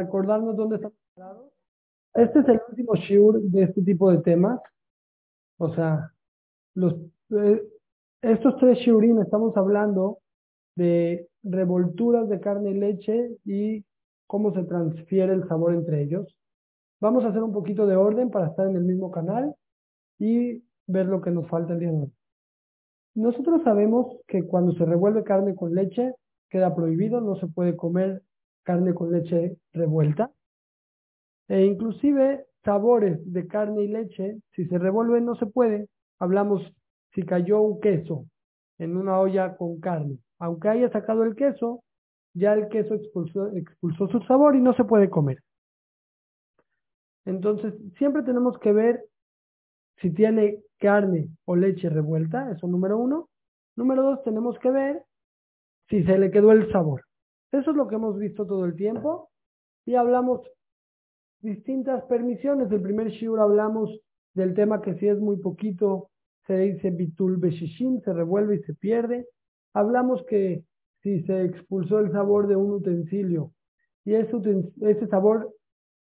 recordarnos dónde estamos parados. Este es el último shiur de este tipo de temas. O sea, los, eh, estos tres shiurim estamos hablando de revolturas de carne y leche y cómo se transfiere el sabor entre ellos. Vamos a hacer un poquito de orden para estar en el mismo canal y ver lo que nos falta el día de hoy. Nosotros sabemos que cuando se revuelve carne con leche, queda prohibido, no se puede comer carne con leche revuelta. E inclusive sabores de carne y leche, si se revuelven no se puede. Hablamos si cayó un queso en una olla con carne. Aunque haya sacado el queso, ya el queso expulsó, expulsó su sabor y no se puede comer. Entonces, siempre tenemos que ver si tiene carne o leche revuelta, eso número uno. Número dos, tenemos que ver si se le quedó el sabor. Eso es lo que hemos visto todo el tiempo. Y hablamos distintas permisiones. El primer shiur hablamos del tema que si es muy poquito, se dice bitul beshishim, se revuelve y se pierde. Hablamos que si se expulsó el sabor de un utensilio y ese, ese sabor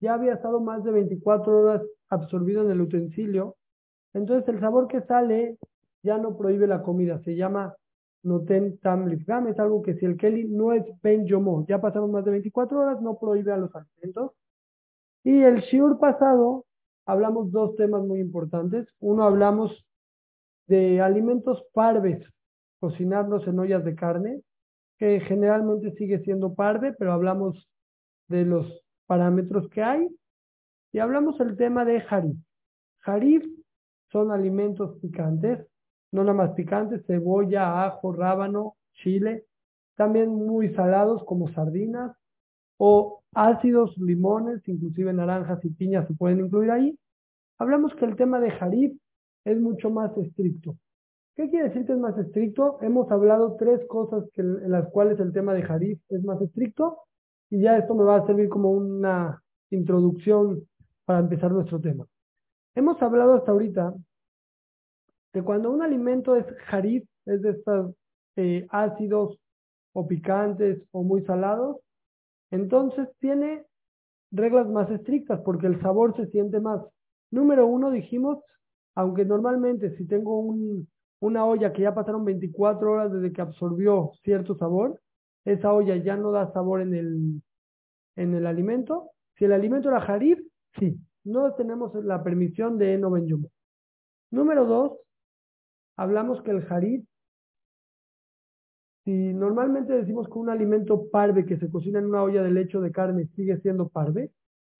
ya había estado más de 24 horas absorbido en el utensilio, entonces el sabor que sale ya no prohíbe la comida, se llama noten tam lifgam, es algo que si el keli no es ben yomo, ya pasaron más de 24 horas, no prohíbe a los alimentos. Y el shiur pasado hablamos dos temas muy importantes. Uno hablamos de alimentos parves, cocinarlos en ollas de carne, que generalmente sigue siendo parve, pero hablamos de los parámetros que hay. Y hablamos el tema de harif. Harif son alimentos picantes, no nada más picantes, cebolla, ajo, rábano, chile, también muy salados como sardinas o ácidos, limones, inclusive naranjas y piñas se pueden incluir ahí. Hablamos que el tema de jarib es mucho más estricto. ¿Qué quiere decir que es más estricto? Hemos hablado tres cosas en las cuales el tema de jarib es más estricto y ya esto me va a servir como una introducción para empezar nuestro tema. Hemos hablado hasta ahorita de cuando un alimento es jarif, es de estos eh, ácidos o picantes o muy salados, entonces tiene reglas más estrictas porque el sabor se siente más. Número uno, dijimos, aunque normalmente si tengo un, una olla que ya pasaron 24 horas desde que absorbió cierto sabor, esa olla ya no da sabor en el, en el alimento. Si el alimento era jarif, sí, no tenemos la permisión de no. Número dos, hablamos que el jarif, si normalmente decimos que un alimento parve que se cocina en una olla de leche o de carne sigue siendo parve,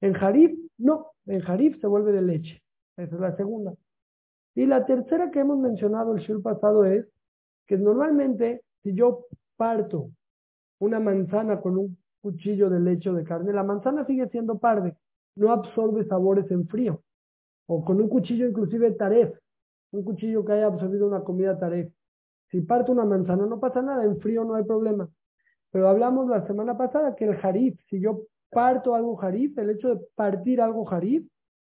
en jarif no, en jarif se vuelve de leche. Esa es la segunda. Y la tercera que hemos mencionado el show pasado es que normalmente si yo parto una manzana con un cuchillo de leche o de carne, la manzana sigue siendo parve, no absorbe sabores en frío. O con un cuchillo inclusive taref, un cuchillo que haya absorbido una comida taref. Si parto una manzana no pasa nada, en frío no hay problema. Pero hablamos la semana pasada que el jarif, si yo parto algo jarif, el hecho de partir algo jarif,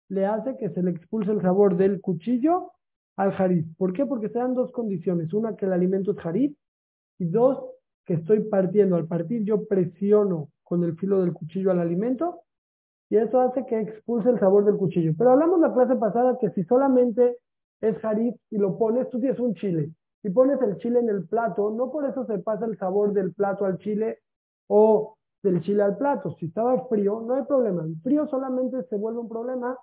le hace que se le expulse el sabor del cuchillo al jarif. ¿Por qué? Porque se dan dos condiciones. Una, que el alimento es jarif. Y dos, que estoy partiendo. Al partir yo presiono con el filo del cuchillo al alimento y eso hace que expulse el sabor del cuchillo. Pero hablamos la clase pasada que si solamente es jarif y lo pones, tú tienes un chile, y pones el chile en el plato, no por eso se pasa el sabor del plato al chile o del chile al plato. Si estaba frío, no hay problema. El frío solamente se vuelve un problema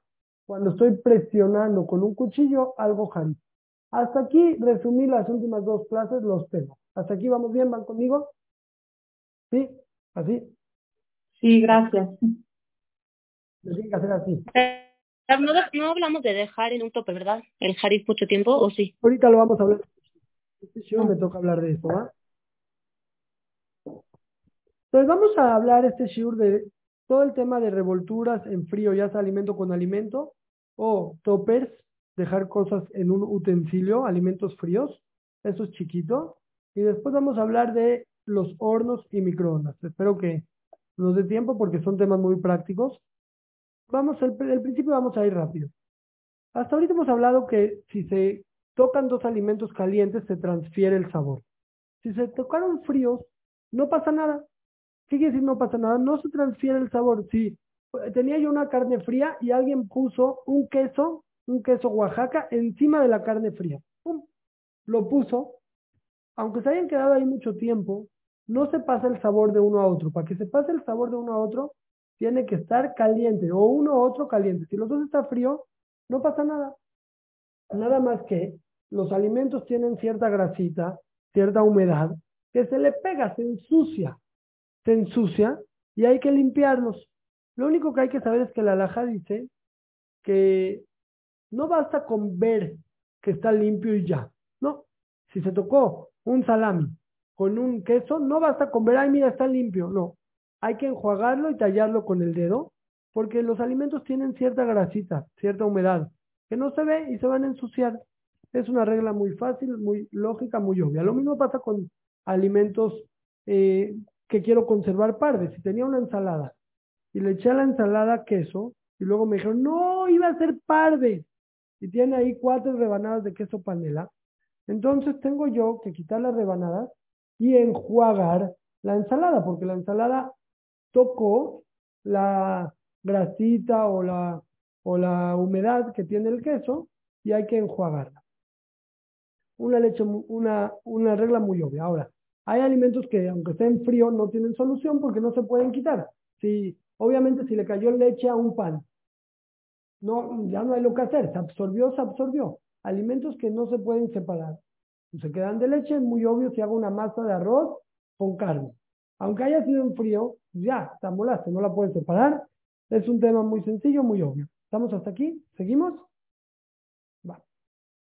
cuando estoy presionando con un cuchillo algo jarif. Hasta aquí resumí las últimas dos clases, los temas. Hasta aquí vamos bien, ¿van conmigo? ¿Sí? ¿Así? Sí, gracias. tiene que hacer así. No, hablamos de dejar en un tope, ¿verdad? El jarif mucho tiempo, ¿o sí? Ahorita lo vamos a hablar. Este me toca hablar de esto, ¿va? Entonces vamos a hablar este shiur de todo el tema de revolturas en frío, ya sea alimento con alimento, o toppers, dejar cosas en un utensilio, alimentos fríos, eso es chiquito. Y después vamos a hablar de los hornos y microondas. Espero que nos dé tiempo porque son temas muy prácticos. Vamos, el, el principio vamos a ir rápido. Hasta ahorita hemos hablado que si se tocan dos alimentos calientes se transfiere el sabor. Si se tocaron fríos, no pasa nada. ¿Qué quiere decir no pasa nada? No se transfiere el sabor. Si tenía yo una carne fría y alguien puso un queso, un queso Oaxaca, encima de la carne fría. ¡Pum! Lo puso. Aunque se hayan quedado ahí mucho tiempo, no se pasa el sabor de uno a otro. Para que se pase el sabor de uno a otro, tiene que estar caliente, o uno u otro caliente. Si los dos está frío, no pasa nada. Nada más que los alimentos tienen cierta grasita, cierta humedad, que se le pega, se ensucia, se ensucia y hay que limpiarlos. Lo único que hay que saber es que la alhaja dice que no basta con ver que está limpio y ya. No, si se tocó un salami con un queso, no basta con ver, ay, mira, está limpio. No, hay que enjuagarlo y tallarlo con el dedo, porque los alimentos tienen cierta grasita, cierta humedad, que no se ve y se van a ensuciar. Es una regla muy fácil, muy lógica, muy obvia. Lo mismo pasa con alimentos eh, que quiero conservar pardes. Si tenía una ensalada y le eché a la ensalada queso y luego me dijeron, no, iba a ser parde. Y tiene ahí cuatro rebanadas de queso panela. Entonces tengo yo que quitar las rebanadas y enjuagar la ensalada, porque la ensalada tocó la grasita o la, o la humedad que tiene el queso y hay que enjuagarla. Una leche, una, una regla muy obvia. Ahora, hay alimentos que aunque estén fríos no tienen solución porque no se pueden quitar. Si, obviamente si le cayó leche a un pan, no, ya no hay lo que hacer, se absorbió, se absorbió. Alimentos que no se pueden separar. Se quedan de leche, es muy obvio si hago una masa de arroz con carne. Aunque haya sido en frío, ya, está molaste, no la puedes separar. Es un tema muy sencillo, muy obvio. ¿Estamos hasta aquí? ¿Seguimos?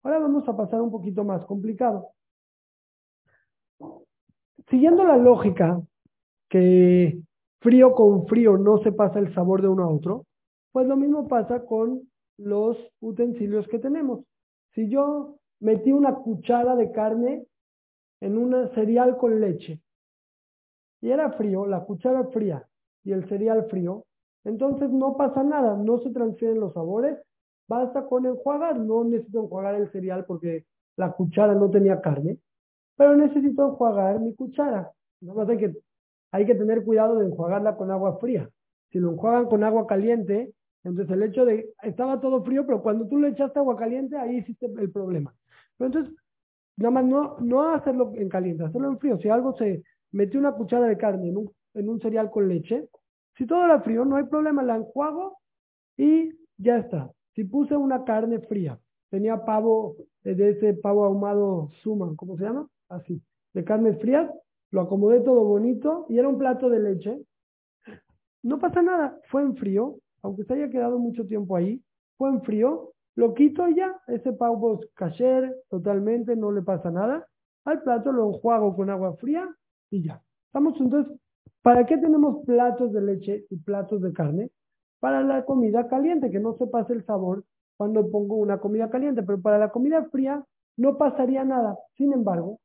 Ahora vamos a pasar un poquito más complicado. Siguiendo la lógica que frío con frío no se pasa el sabor de uno a otro, pues lo mismo pasa con los utensilios que tenemos. Si yo metí una cuchara de carne en un cereal con leche y era frío, la cuchara fría y el cereal frío, entonces no pasa nada, no se transfieren los sabores, basta con enjuagar, no necesito enjuagar el cereal porque la cuchara no tenía carne, pero necesito enjuagar mi cuchara. Nada más hay que, hay que tener cuidado de enjuagarla con agua fría. Si lo enjuagan con agua caliente, entonces el hecho de, estaba todo frío, pero cuando tú le echaste agua caliente, ahí hiciste el problema. Entonces, nada más no, no hacerlo en caliente, hacerlo en frío. Si algo se metió una cuchara de carne en un, cereal con leche, si todo era frío, no hay problema, la enjuago y ya está. Si puse una carne fría, tenía pavo, eh, de ese pavo ahumado suman, ¿cómo se llama? Así, de carnes frías, lo acomodé todo bonito y era un plato de leche. No pasa nada, fue en frío, aunque se haya quedado mucho tiempo ahí, fue en frío, lo quito y ya, ese pavo es cacher totalmente, no le pasa nada. Al plato lo enjuago con agua fría y ya. Estamos entonces, ¿para qué tenemos platos de leche y platos de carne? Para la comida caliente, que no se pase el sabor cuando pongo una comida caliente, pero para la comida fría no pasaría nada. Sin embargo,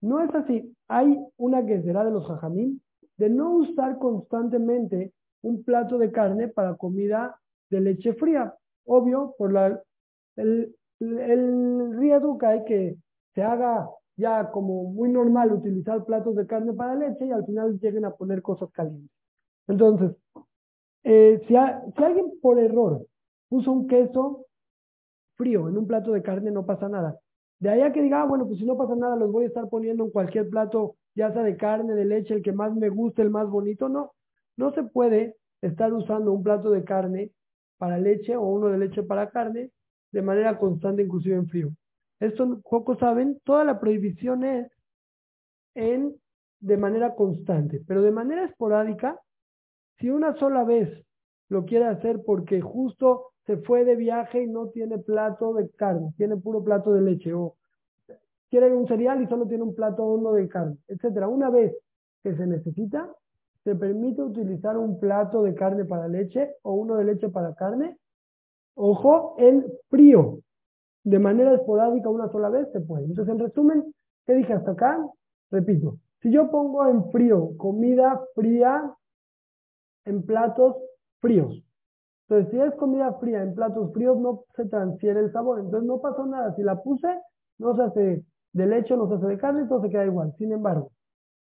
no es así. Hay una será de los jajamín de no usar constantemente un plato de carne para comida de leche fría. Obvio, por la, el, el riesgo que hay que se haga ya como muy normal utilizar platos de carne para leche y al final lleguen a poner cosas calientes. Entonces, eh, si, alguien por error puso un queso frío en un plato de carne, no pasa nada. De ahí a que diga, ah, bueno, pues si no pasa nada, los voy a estar poniendo en cualquier plato, ya sea de carne, de leche, el que más me guste, el más bonito. No, no se puede estar usando un plato de carne para leche o uno de leche para carne de manera constante, inclusive en frío. Esto pocos saben, toda la prohibición es en de manera constante, pero de manera esporádica, si una sola vez lo quiere hacer porque justo se fue de viaje y no tiene plato de carne, tiene puro plato de leche, o quiere un cereal y solo tiene un plato hondo de carne, etcétera. Una vez que se necesita, se permite utilizar un plato de carne para leche o uno de leche para carne. Ojo, en frío, de manera esporádica una sola vez se puede. Entonces, en resumen, ¿qué dije hasta acá? Repito, si yo pongo en frío comida fría en platos fríos, entonces si es comida fría en platos fríos no se transfiere el sabor, entonces no pasó nada. Si la puse, no se hace de leche, no se hace de carne, todo se queda igual. Sin embargo,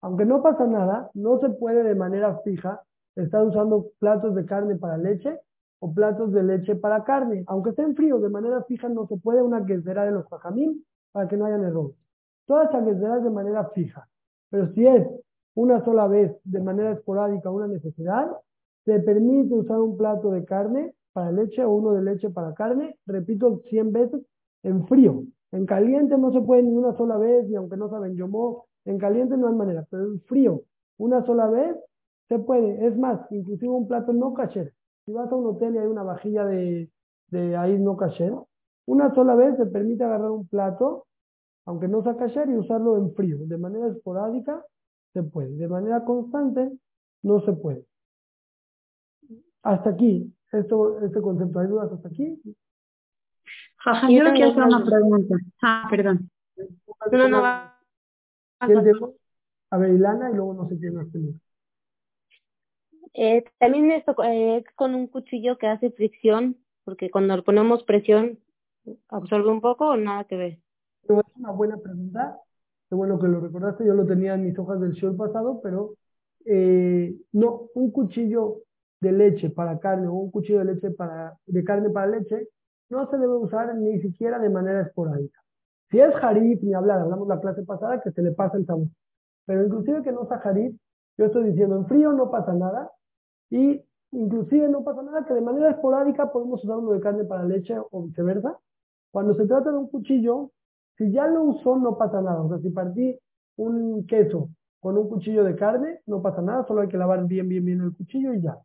Aunque no pasa nada, no se puede de manera fija estar usando platos de carne para leche o platos de leche para carne. Aunque estén fríos, de manera fija no se puede una quesdera de los jajamín para que no hayan errores. Todas esas quesderas de manera fija. Pero si es una sola vez de manera esporádica una necesidad, se permite usar un plato de carne para leche o uno de leche para carne, repito 100 veces, en frío. En caliente no se puede ni una sola vez, ni aunque no saben yomo, en caliente no hay manera, pero en frío, una sola vez, se puede. Es más, inclusive un plato no caché. Si vas a un hotel y hay una vajilla de, de ahí no caché, una sola vez se permite agarrar un plato, aunque no sea caché, y usarlo en frío. De manera esporádica se puede. De manera constante no se puede. Hasta aquí, esto, este concepto. ¿Hay dudas hasta aquí? Jaja, yo, quiero hacer una pregunta. Ah, perdón. No, no, va. A ver, Ilana, y luego no sé quién más tenemos. Eh, también esto eh, con un cuchillo que hace fricción, porque cuando le ponemos presión, absorbe un poco o nada que ver. Es una buena pregunta. Qué bueno que lo recordaste. Yo lo tenía en mis hojas del show pasado, pero eh, no, un cuchillo de leche para carne o un cuchillo de leche para, de carne para leche no se debe usar ni siquiera de manera esporádica. Si es jarif, ni hablar, hablamos la clase pasada que se le pasa el sabor. Pero inclusive que no sea jarif, yo estoy diciendo en frío no pasa nada, y inclusive no pasa nada que de manera esporádica podemos usar uno de carne para leche o viceversa. Cuando se trata de un cuchillo, si ya lo usó no pasa nada. O sea, si partí un queso con un cuchillo de carne, no pasa nada, solo hay que lavar bien, bien, bien el cuchillo y ya.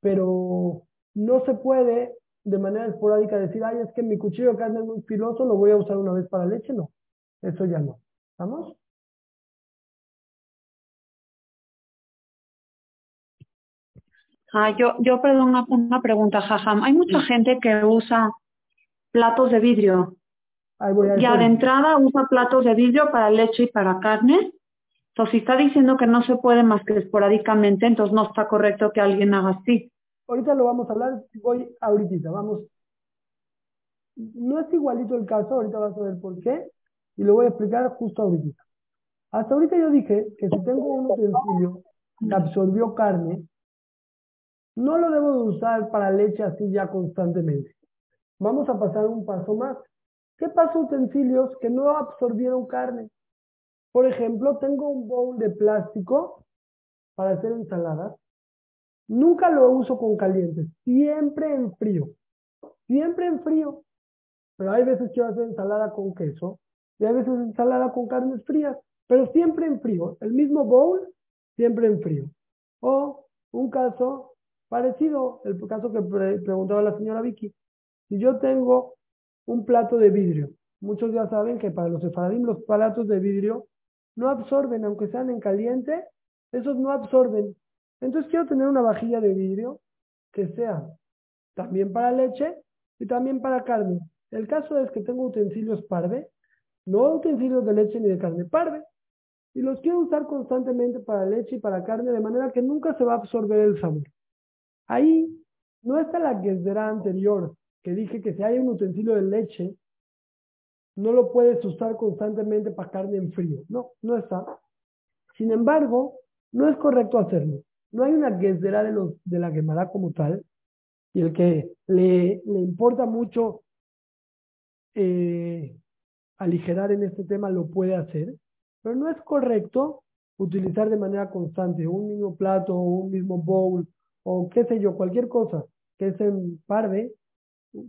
Pero no se puede de manera esporádica decir, ay, es que mi cuchillo de carne es muy filoso, lo voy a usar una vez para leche. No, eso ya no. ¿Estamos? Ah, yo, yo perdón, una, una pregunta, Jajam. Hay mucha gente que usa platos de vidrio. ya de entrada usa platos de vidrio para leche y para carne. Entonces, si está diciendo que no se puede más que esporádicamente, entonces no está correcto que alguien haga así. Ahorita lo vamos a hablar, voy ahorita, vamos. No es igualito el caso, ahorita vas a ver por qué, y lo voy a explicar justo ahorita. Hasta ahorita yo dije que si tengo un utensilio que absorbió carne, no lo debo de usar para leche así ya constantemente. Vamos a pasar un paso más. ¿Qué pasa utensilios que no absorbieron carne? Por ejemplo, tengo un bowl de plástico para hacer ensaladas. Nunca lo uso con caliente, siempre en frío. Siempre en frío. Pero hay veces que hacer ensalada con queso y hay veces ensalada con carnes frías, pero siempre en frío. El mismo bowl, siempre en frío. O un caso Parecido el caso que preguntaba la señora Vicky. Si yo tengo un plato de vidrio, muchos ya saben que para los sefaradim los platos de vidrio no absorben, aunque sean en caliente, esos no absorben. Entonces quiero tener una vajilla de vidrio que sea también para leche y también para carne. El caso es que tengo utensilios parve, no utensilios de leche ni de carne, parve, y los quiero usar constantemente para leche y para carne de manera que nunca se va a absorber el sabor. Ahí no está la quesdera anterior, que dije que si hay un utensilio de leche, no lo puedes usar constantemente para carne en frío. No, no está. Sin embargo, no es correcto hacerlo. No hay una quesdera de, de la quemada como tal, y el que le, le importa mucho eh, aligerar en este tema lo puede hacer, pero no es correcto utilizar de manera constante un mismo plato un mismo bowl o qué sé yo, cualquier cosa que es en parve,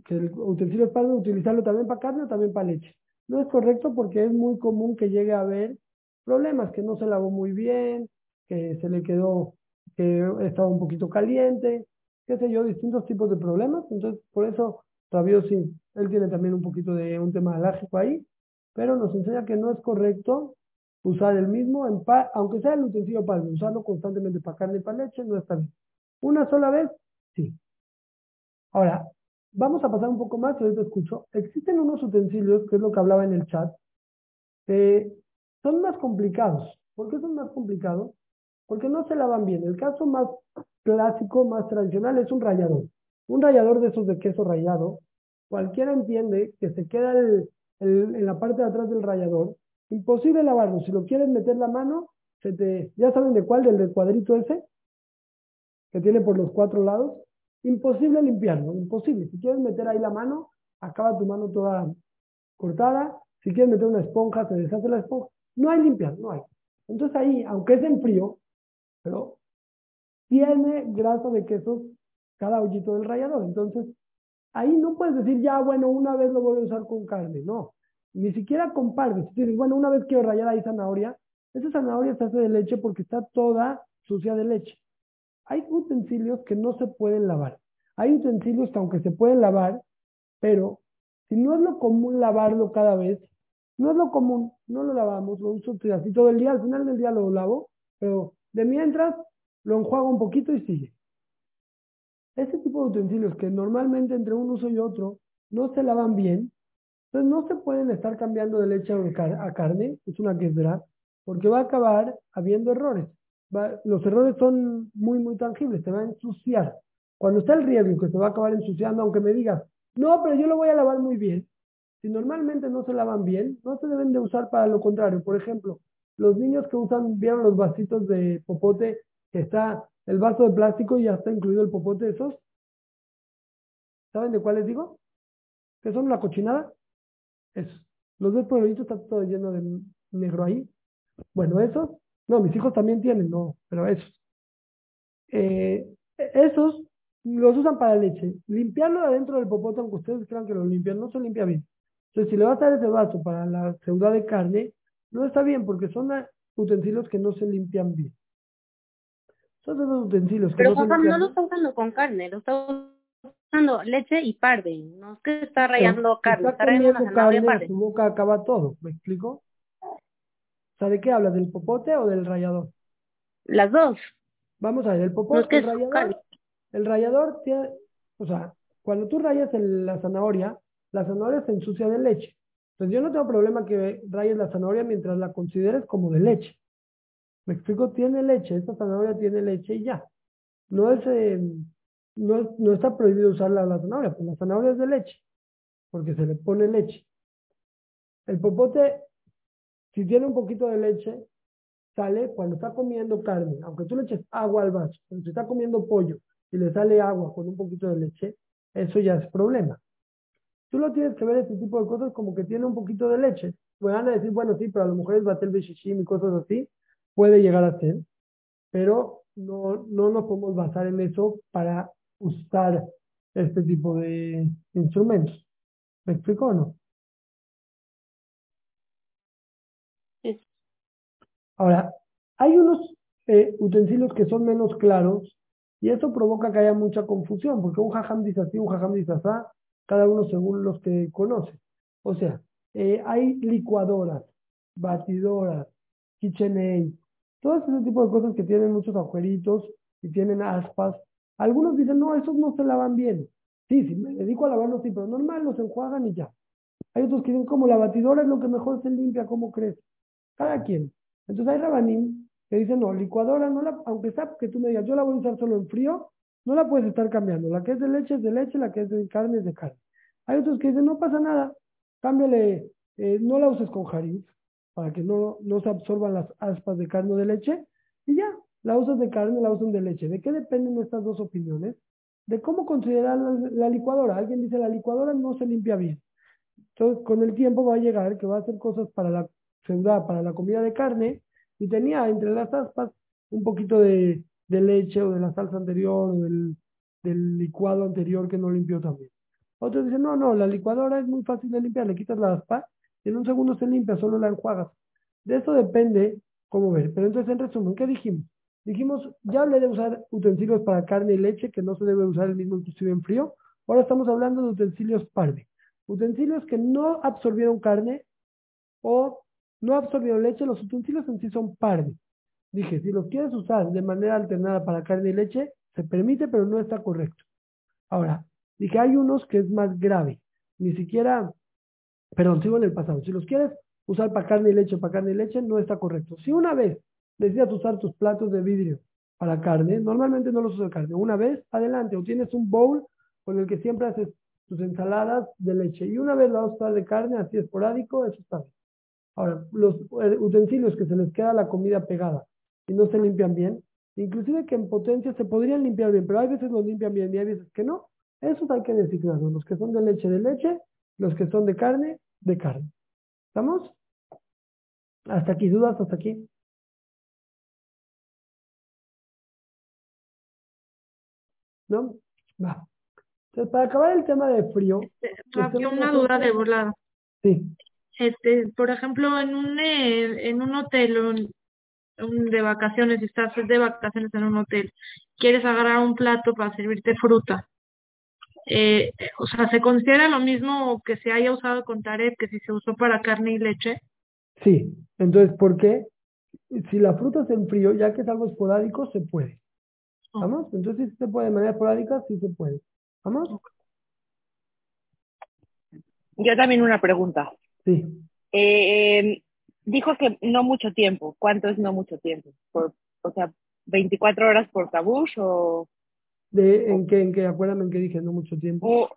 que el utensilio es parve, utilizarlo también para carne o también para leche. No es correcto porque es muy común que llegue a haber problemas, que no se lavó muy bien, que se le quedó, que estaba un poquito caliente, qué sé yo, distintos tipos de problemas. Entonces, por eso, Rabio sí, él tiene también un poquito de un tema alérgico ahí, pero nos enseña que no es correcto usar el mismo, en aunque sea el utensilio para usarlo constantemente para carne y para leche, no está bien. ¿Una sola vez? Sí. Ahora, vamos a pasar un poco más, ahorita escucho. Existen unos utensilios, que es lo que hablaba en el chat, que son más complicados. ¿Por qué son más complicados? Porque no se lavan bien. El caso más clásico, más tradicional, es un rallador. Un rallador de esos de queso rallado, cualquiera entiende que se queda en la parte de atrás del rallador, imposible lavarlo. Si lo quieres meter la mano, se te, ¿ya saben de cuál? Del, del cuadrito ese, que tiene por los cuatro lados. Imposible limpiarlo, imposible. Si quieres meter ahí la mano, acaba tu mano toda cortada. Si quieres meter una esponja, se deshace la esponja. No hay limpiar, no hay. Entonces ahí, aunque es en frío, pero tiene grasa de queso cada hoyito del rallador. Entonces, ahí no puedes decir, ya, bueno, una vez lo voy a usar con carne. No, ni siquiera con parves. Si dices, bueno, una vez quiero rayar ahí zanahoria, esa zanahoria se hace de leche porque está toda sucia de leche. Hay utensilios que no se pueden lavar. Hay utensilios que aunque se pueden lavar, pero si no es lo común lavarlo cada vez, no es lo común, no lo lavamos, lo uso así todo el día, al final del día lo lavo, pero de mientras lo enjuago un poquito y sigue. Ese tipo de utensilios que normalmente entre un uso y otro no se lavan bien, entonces no se pueden estar cambiando de leche a carne, es una que es verdad, porque va a acabar habiendo errores. Los errores son muy, muy tangibles, se va a ensuciar. Cuando está el riesgo que se va a acabar ensuciando, aunque me digas, no, pero yo lo voy a lavar muy bien. Si normalmente no se lavan bien, no se deben de usar para lo contrario. Por ejemplo, los niños que usan, vieron los vasitos de popote, que está el vaso de plástico y ya está incluido el popote, esos. ¿Saben de cuáles digo? ¿Qué son la cochinada? Esos. Los ves por está todo lleno de negro ahí. Bueno, esos, no, mis hijos también tienen, no, pero esos. Eh, esos los usan para leche. Limpiarlo adentro del popote, aunque ustedes crean que lo limpian, no se limpia bien. Entonces, si le vas a dar ese vaso para la ceuda de carne, no está bien porque son utensilios que no se limpian bien. Son esos utensilios que Pero no, no lo está usando con carne, lo está usando leche y parde. No es que está rayando carne, está, rayando carne. Su boca acaba todo, ¿me explico? ¿Sabe qué habla? ¿Del popote o del rallador? Las dos. Vamos a ver, el popote, el rallador. El rallador tiene, o sea, cuando tú rayas la zanahoria, la zanahoria se ensucia de leche. Entonces yo no tengo problema que rayes la zanahoria mientras la consideres como de leche. Me explico, tiene leche, esta zanahoria tiene leche y ya. No es, eh, no, no, está prohibido usar la, la zanahoria, pues la zanahoria es de leche, porque se le pone leche. El popote, si tiene un poquito de leche, sale cuando está comiendo carne, aunque tú le eches agua al vaso, cuando se está comiendo pollo y le sale agua con un poquito de leche, eso ya es problema. Tú lo tienes que ver este tipo de cosas como que tiene un poquito de leche. Van a decir, bueno, sí, pero a las mujeres batel beshishim y cosas así, puede llegar a ser, pero no, no nos podemos basar en eso para usar este tipo de instrumentos. ¿Me explico o no? Ahora, hay unos eh, utensilios que son menos claros y eso provoca que haya mucha confusión, porque un jajam dice así, un jajam dice así, cada uno según los que conoce. O sea, eh, hay licuadoras, batidoras, KitchenAid, todo ese tipo de cosas que tienen muchos agujeritos y tienen aspas. Algunos dicen, no, esos no se lavan bien. Sí, sí, me dedico a lavarlos, sí, pero normal los enjuagan y ya. Hay otros que dicen, como la batidora es lo que mejor se limpia, ¿cómo crees? Cada quien. Entonces hay rabanín que dicen, no, licuadora, no la, aunque sea que tú me digas, yo la voy a usar solo en frío, no la puedes estar cambiando. La que es de leche es de leche, la que es de carne es de carne. Hay otros que dicen, no pasa nada, cámbiale, eh, no la uses con jariz, para que no, no se absorban las aspas de carne o de leche, y ya, la usas de carne, la usas de leche. ¿De qué dependen estas dos opiniones? De cómo considerar la, licuadora. Alguien dice, la licuadora no se limpia bien. Entonces, con el tiempo va a llegar que va a hacer cosas para la ciudad, para la comida de carne, y tenía entre las aspas un poquito de, leche o de la salsa anterior o del, del licuado anterior que no limpió también. Otros dicen, no, no, la licuadora es muy fácil de limpiar, le quitas la aspa y en un segundo se limpia, solo la enjuagas. De eso depende cómo ver. Pero entonces, en resumen, ¿qué dijimos? Dijimos, ya hablé de usar utensilios para carne y leche, que no se debe usar el mismo inclusive en frío. Ahora estamos hablando de utensilios parve. Utensilios que no absorbieron carne o no absorbieron leche, los utensilios en sí son parve. Dije, si los quieres usar de manera alternada para carne y leche, se permite, pero no está correcto. Ahora, dije, hay unos que es más grave. Ni siquiera, perdón, sigo en el pasado. Si los quieres usar para carne y leche, para carne y leche, no está correcto. Si una vez decidas usar tus platos de vidrio para carne, normalmente no los usas carne. Una vez, adelante. O tienes un bowl con el que siempre haces tus ensaladas de leche. Y una vez la vas a usar de carne, así esporádico, eso está bien. Ahora, los utensilios que se les queda la comida pegada y no se limpian bien, inclusive que en potencia se podrían limpiar bien, pero hay veces los limpian bien y hay veces que no, esos hay que designarlos, los que son de leche de leche, los que son de carne, de carne. ¿Estamos? Hasta aquí, dudas hasta aquí. ¿No? Va. Entonces, para acabar el tema de frío. Este, una duda de volada. Sí. Este, por ejemplo, en un, eh, en un hotel un, de vacaciones, si estás de vacaciones en un hotel, quieres agarrar un plato para servirte fruta. Eh, o sea, ¿se considera lo mismo que se haya usado con Tarek que si se usó para carne y leche? Sí. Entonces, ¿por qué? Si la fruta se enfrió, ya que es algo esporádico, se puede. ¿Vamos? Entonces, si se puede de manera esporádica, sí se puede. ¿Vamos? Yo también una pregunta. Sí. Eh, dijo que no mucho tiempo. ¿Cuánto es no mucho tiempo? Por, o sea, 24 horas por tabush o... De, ¿En qué? ¿En qué? Acuérdame en qué dije no mucho tiempo. O,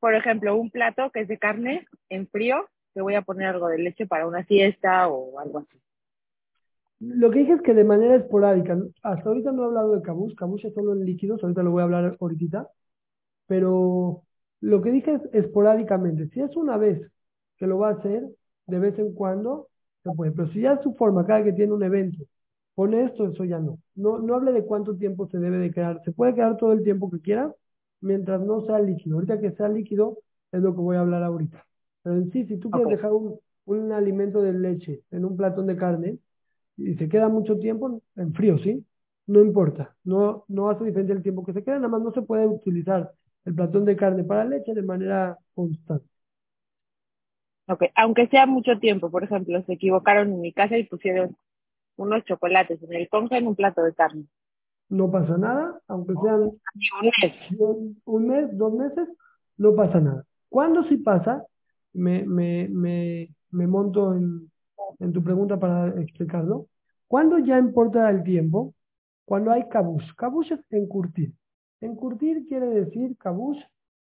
por ejemplo, un plato que es de carne en frío, que voy a poner algo de leche para una siesta o algo así. Lo que dije es que de manera esporádica, hasta ahorita no he hablado de cabush, cabush es solo en líquidos, ahorita lo voy a hablar ahorita, pero lo que dije es esporádicamente, si es una vez que lo va a hacer, de vez en cuando, se puede, pero si ya es su forma, cada que tiene un evento, pone esto, eso ya no. No, no hable de cuánto tiempo se debe de quedar, se puede quedar todo el tiempo que quiera, mientras no sea líquido, ahorita que sea líquido es lo que voy a hablar ahorita. Pero en sí, si tú quieres dejar un, un alimento de leche en un platón de carne, y se queda mucho tiempo en frío, ¿sí? No importa, no, no hace diferencia el tiempo que se queda, nada más no se puede utilizar el platón de carne para leche de manera constante. Ok, aunque sea mucho tiempo, por ejemplo, se equivocaron en mi casa y pusieron unos chocolates en el conge en un plato de carne. No pasa nada, aunque sean un mes. un mes, dos meses, no pasa nada. ¿Cuándo sí pasa? Me, me, me, me monto en, en tu pregunta para explicarlo. ¿Cuándo ya importa el tiempo? Cuando hay cabush. Cabush es encurtir. Encurtir quiere decir, cabush,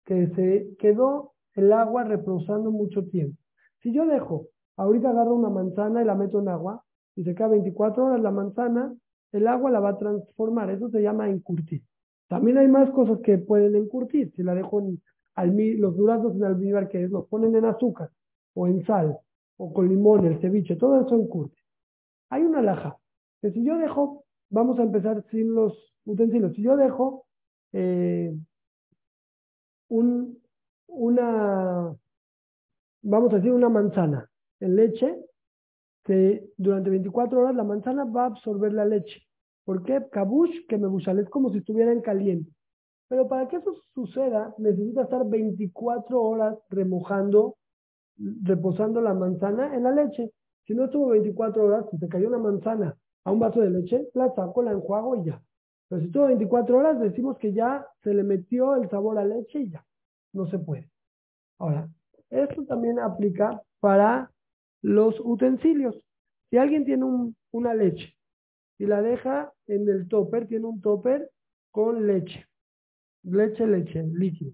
que se quedó el agua reposando mucho tiempo. Si yo dejo, ahorita agarro una manzana y la meto en agua, y se queda 24 horas la manzana, el agua la va a transformar. Eso se llama encurtir. También hay más cosas que pueden encurtir. Si la dejo en los duraznos en almíbar, que es, los ponen en azúcar o en sal o con limón, el ceviche, todo eso encurte. Hay una laja, que si yo dejo, vamos a empezar sin los utensilios, si yo dejo eh, un, una, vamos a decir, una manzana en leche, que durante 24 horas la manzana va a absorber la leche. ¿Por qué? Que me buchale, es como si estuviera en caliente. Pero para que eso suceda, necesita estar 24 horas remojando reposando la manzana en la leche. Si no estuvo 24 horas, si se cayó una manzana a un vaso de leche, la saco, la enjuago y ya. Pero si estuvo 24 horas, decimos que ya se le metió el sabor a leche y ya. No se puede. Ahora, esto también aplica para los utensilios. Si alguien tiene un, una leche y la deja en el topper, tiene un topper con leche. Leche, leche, líquido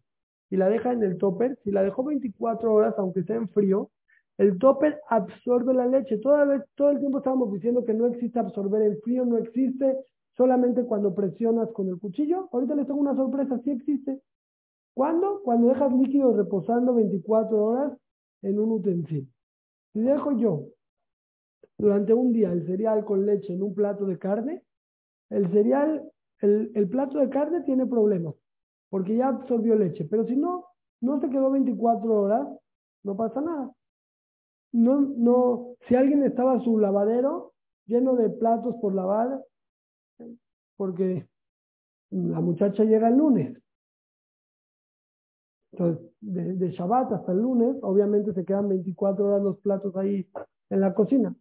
y la deja en el topper, si la dejó 24 horas, aunque sea en frío, el topper absorbe la leche. Toda vez, todo el tiempo estábamos diciendo que no existe absorber en frío, no existe solamente cuando presionas con el cuchillo. Ahorita les tengo una sorpresa, sí existe. ¿Cuándo? Cuando dejas líquido reposando 24 horas en un utensilio. Si dejo yo durante un día el cereal con leche en un plato de carne, el cereal, el, el plato de carne tiene problemas porque ya absorbió leche. Pero si no, no se quedó 24 horas, no pasa nada. No, no, si alguien estaba su lavadero lleno de platos por lavar, porque la muchacha llega el lunes. Entonces, de, de Shabbat hasta el lunes, obviamente se quedan 24 horas los platos ahí en la cocina.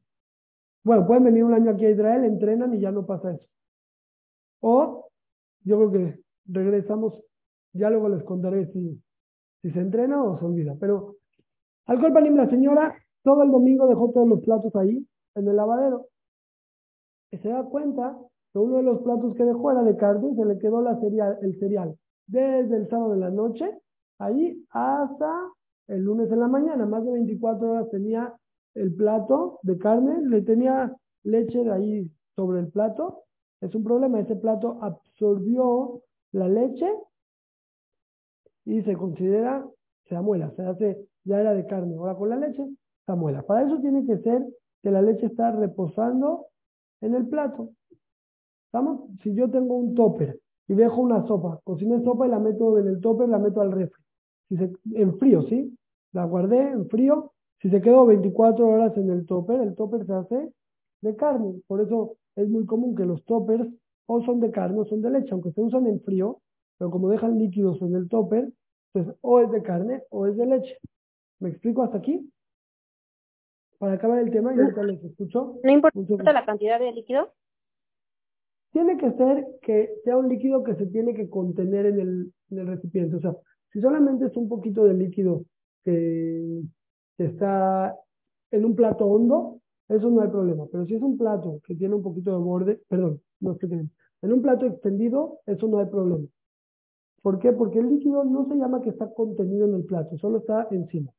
Bueno, pueden venir un año aquí a Israel, entrenan y ya no pasa eso. O yo creo que regresamos ya luego les contaré si, si se entrena o se olvida. Pero al Panim, la señora todo el domingo dejó todos los platos ahí, en el lavadero. Y se da cuenta que uno de los platos que dejó era de carne se le quedó la cereal, el cereal desde el sábado de la noche, ahí hasta el lunes en la mañana. Más de 24 horas tenía el plato de carne, le tenía leche de ahí sobre el plato, es un problema. Ese plato absorbió la leche y se considera, se amuela, se hace, ya era de carne, ahora con la leche, se amuela. Para eso tiene que ser que la leche está reposando en el plato. ¿Estamos? Si yo tengo un topper y dejo una sopa, cociné sopa y la meto en el topper, la meto al refri. Si se, en frío, ¿sí? La guardé en frío. Si se quedó 24 horas en el topper, el topper se hace de carne. Por eso es muy común que los toppers o son de carne o son de leche, aunque se usan en frío, pero como dejan líquidos en el topper, pues o es de carne o es de leche. ¿Me explico hasta aquí? Para acabar el tema, y ahorita les escucho. ¿No importa la cantidad de líquido? Tiene que ser que sea un líquido que se tiene que contener en el, en el recipiente. O sea, si solamente es un poquito de líquido que está en un plato hondo, eso no hay problema. Pero si es un plato que tiene un poquito de borde, perdón, no es que tiene, en un plato extendido, eso no hay problema. ¿Por qué? Porque el líquido no se llama que está contenido en el plato, solo está encima.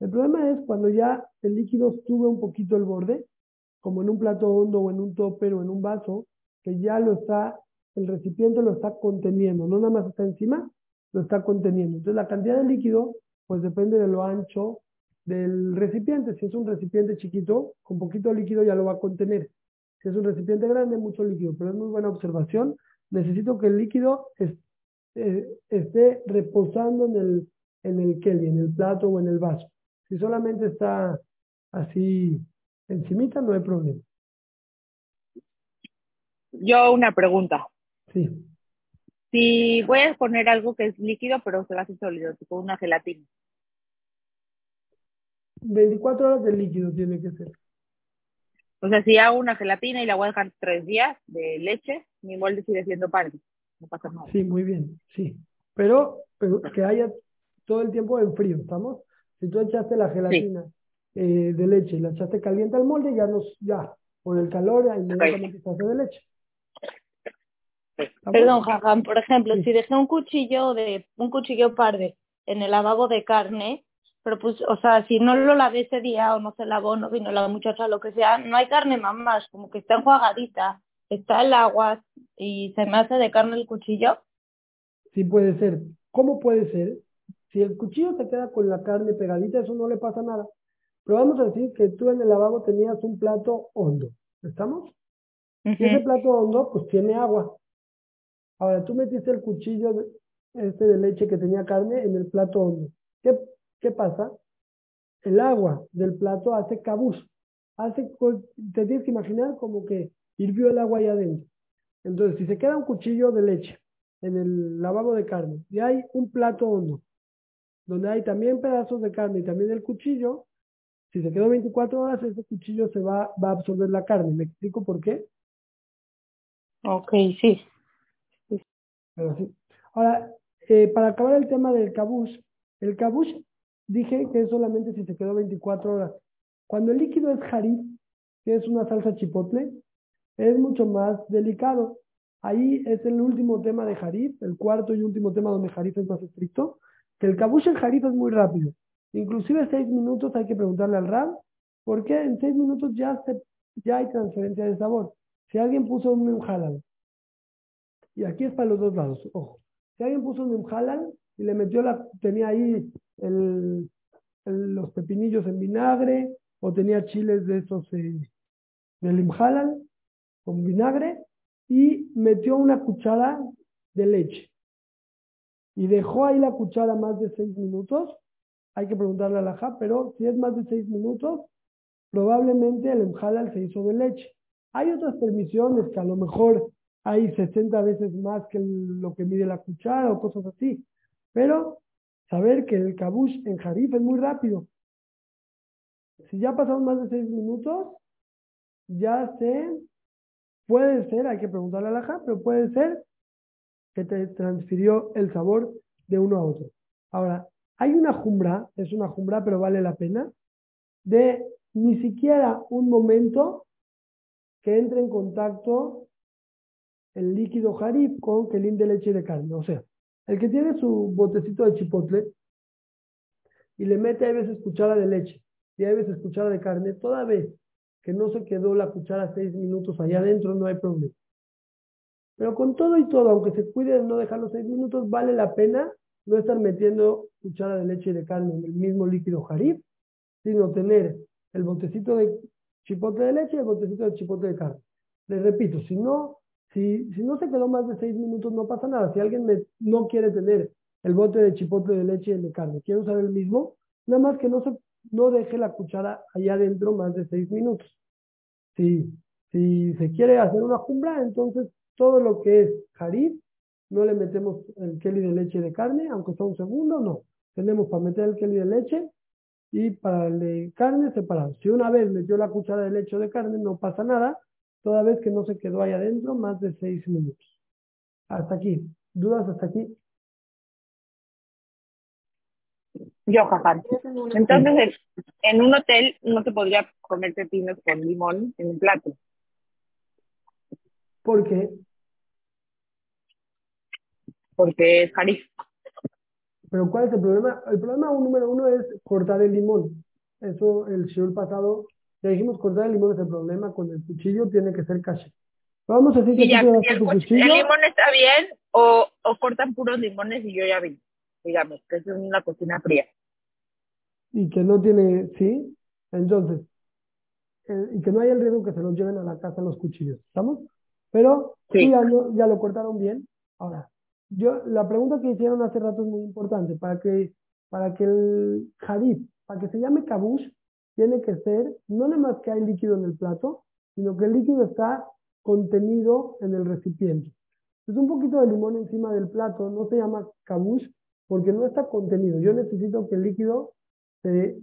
El problema es cuando ya el líquido sube un poquito el borde, como en un plato hondo o en un topper o en un vaso, que ya lo está, el recipiente lo está conteniendo, no nada más está encima, lo está conteniendo. Entonces la cantidad de líquido, pues depende de lo ancho del recipiente. Si es un recipiente chiquito, con poquito líquido ya lo va a contener. Si es un recipiente grande, mucho líquido. Pero es muy buena observación. Necesito que el líquido eh, esté reposando en el, en el keli, en el plato o en el vaso. Si solamente está así encimita, no hay problema. Yo una pregunta. Sí. Si voy a poner algo que es líquido, pero se va a hacer sólido, tipo una gelatina. 24 horas de líquido tiene que ser. O sea, si hago una gelatina y la voy a dejar tres días de leche, mi molde sigue siendo pan. No pasa nada. Sí, muy bien, sí. Pero, pero que haya todo el tiempo en frío, ¿estamos? Si tú echaste la gelatina eh, de leche y la echaste caliente al molde, ya nos, ya, por el calor, inmediatamente se hace de leche. Perdón, Jajam, por ejemplo, si dejé un cuchillo de un cuchillo parde en el lavabo de carne, pero pues, o sea, si no lo lavé ese día o no se lavó, no vino la muchacha, lo que sea, no hay carne más, como que está enjuagadita, está el agua y se me hace de carne el cuchillo. Sí puede ser. ¿Cómo puede ser? Si el cuchillo se queda con la carne pegadita, eso no le pasa nada. Pero vamos a decir que tú en el lavabo tenías un plato hondo. ¿Estamos? Y ese plato hondo, pues tiene agua. Ahora, tú metiste el cuchillo este de leche que tenía carne en el plato hondo. ¿Qué, ¿Qué pasa? El agua del plato hace cabuz. Hace, te tienes que imaginar como que hirvió el agua ahí adentro. Entonces, si se queda un cuchillo de leche en el lavabo de carne y hay un plato hondo donde hay también pedazos de carne y también el cuchillo, si se quedó 24 horas, ese cuchillo se va, va a absorber la carne. ¿Me explico por qué? Ok, sí. Ahora, eh, para acabar el tema del cabush, el cabush dije que es solamente si se quedó 24 horas. Cuando el líquido es harif, que es una salsa chipotle, es mucho más delicado. Ahí es el último tema de harif, el cuarto y último tema donde harif es más estricto, que el cabush en harif es muy rápido. Inclusive seis minutos hay que preguntarle al rab, porque en seis minutos ya, se, ya hay transferencia de sabor. Si alguien puso un halal, y aquí es para los dos lados, ojo, si alguien puso un halal y le metió la, tenía ahí el, los pepinillos en vinagre, o tenía chiles de esos eh, del imhalal con vinagre, y metió una cuchara de leche. Y dejó ahí la cuchara más de seis minutos, hay que preguntarle a la pero si es más de seis minutos, probablemente el emhalal se hizo de leche. Hay otras permisiones que a lo mejor hay 60 veces más que lo que mide la cuchara o cosas así. Pero saber que el kabush en Jarif es muy rápido. Si ya pasaron más de seis minutos, ya se, puede ser, hay que preguntarle a la ja, pero puede ser que te transfirió el sabor de uno a otro. Ahora, hay una jumbra, es una jumbra, pero vale la pena, de ni siquiera un momento que entre en contacto el líquido jarif con quelín de leche de carne. O sea, el que tiene su botecito de chipotle y le mete a veces cuchara de leche y hay veces cuchara de carne, toda vez que no se quedó la cuchara seis minutos allá adentro, no hay problema. Pero con todo y todo, aunque se cuide de no dejar los seis minutos, vale la pena no estar metiendo cuchara de leche y de carne en el mismo líquido jarib, sino tener el botecito de chipotle de leche y el botecito de chipotle de carne. Les repito, si no, si, no se quedó más de seis minutos, no pasa nada. Si alguien me, no quiere tener el bote de chipotle de leche y de carne, quiere usar el mismo, nada más que no se deje la cuchara allá adentro más de seis minutos. Si, si se quiere hacer una jumbra, entonces todo lo que es jarib, no le metemos el kelly de leche y de carne, aunque sea un segundo, no. Tenemos para meter el kelly de leche y para el de carne separado. Si una vez metió la cuchara de leche o de carne, no pasa nada, toda vez que no se quedó ahí adentro más de seis minutos. Hasta aquí. ¿Dudas hasta aquí? Yo, jaján. Entonces, en, un hotel no se podría comer pepinos con limón en un plato. ¿Por qué? Porque es jarif. Pero ¿cuál es el problema? El problema número uno es cortar el limón. Eso, el show pasado, ya dijimos cortar el limón es el problema. Con el cuchillo tiene que ser caché. Vamos a decir que el, el, limón está bien o, o cortan puros limones y yo ya vi, digamos, que es una cocina fría y que no tiene, sí, entonces, eh, y que no hay el riesgo que se los lleven a la casa los cuchillos, ¿estamos? Pero sí. ya, lo, ya lo cortaron bien. Ahora, yo, la pregunta que hicieron hace rato es muy importante, para que, para que el jadif, para que se llame kabush, tiene que ser, no nada más que hay líquido en el plato, sino que el líquido está contenido en el recipiente. Es un poquito de limón encima del plato, no se llama kabush porque no está contenido. Yo necesito que el líquido se,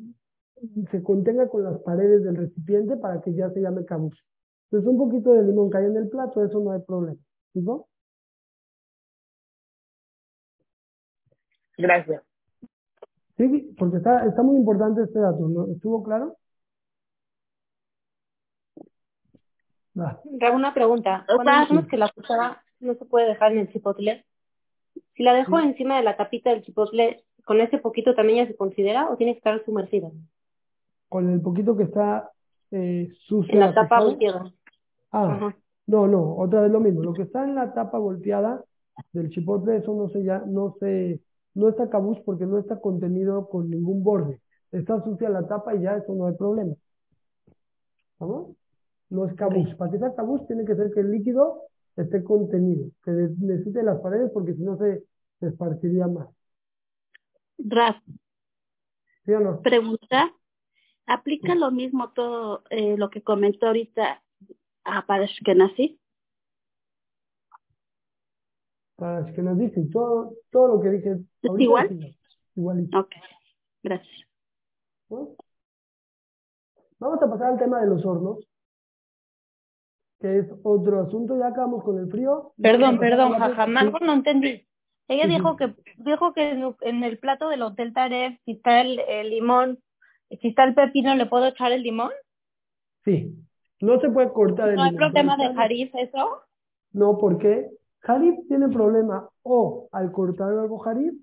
contenga con las paredes del recipiente para que ya se llame cabuche. Entonces un poquito de limón cae en el plato, eso no hay problema. Gracias. Sí, porque está, está muy importante este dato, ¿no? ¿Estuvo claro? Una pregunta. Cuando que la cuchara no se puede dejar en el chipotle, si la dejo encima de la tapita del chipotle, ¿con ese poquito también ya se considera o tiene que estar sumergida? Con el poquito que está eh, sucio. En la tapa volteada. Ah, no, no, otra vez lo mismo. Lo que está en la tapa volteada del chipotle, eso no se ya, no se, no está cabuz porque no está contenido con ningún borde. Está sucia la tapa y ya eso no hay problema. ¿Vamos? No es cabuz. Para que sea cabuz tiene que ser que el líquido esté contenido, que necesite las paredes porque si no se, se esparciría más. Raf. Pregunta. ¿Aplica lo mismo todo eh, lo que comentó ahorita a para Ashkenazi? Para Ashkenazi, sí. Todo, todo lo que dije. ¿Es igual? Igualito. Ok. Gracias. Vamos a pasar al tema de los hornos, que es otro asunto. Ya acabamos con el frío. Perdón, perdón, jamás no entendí. Ella dijo que dijo que en el plato del Hotel Taref, si está el, limón, si está el pepino, ¿le puedo echar el limón? Sí, no se puede cortar el limón. ¿No hay problema de Jarif eso? No, porque Jarif tiene problema o al cortar algo Jarif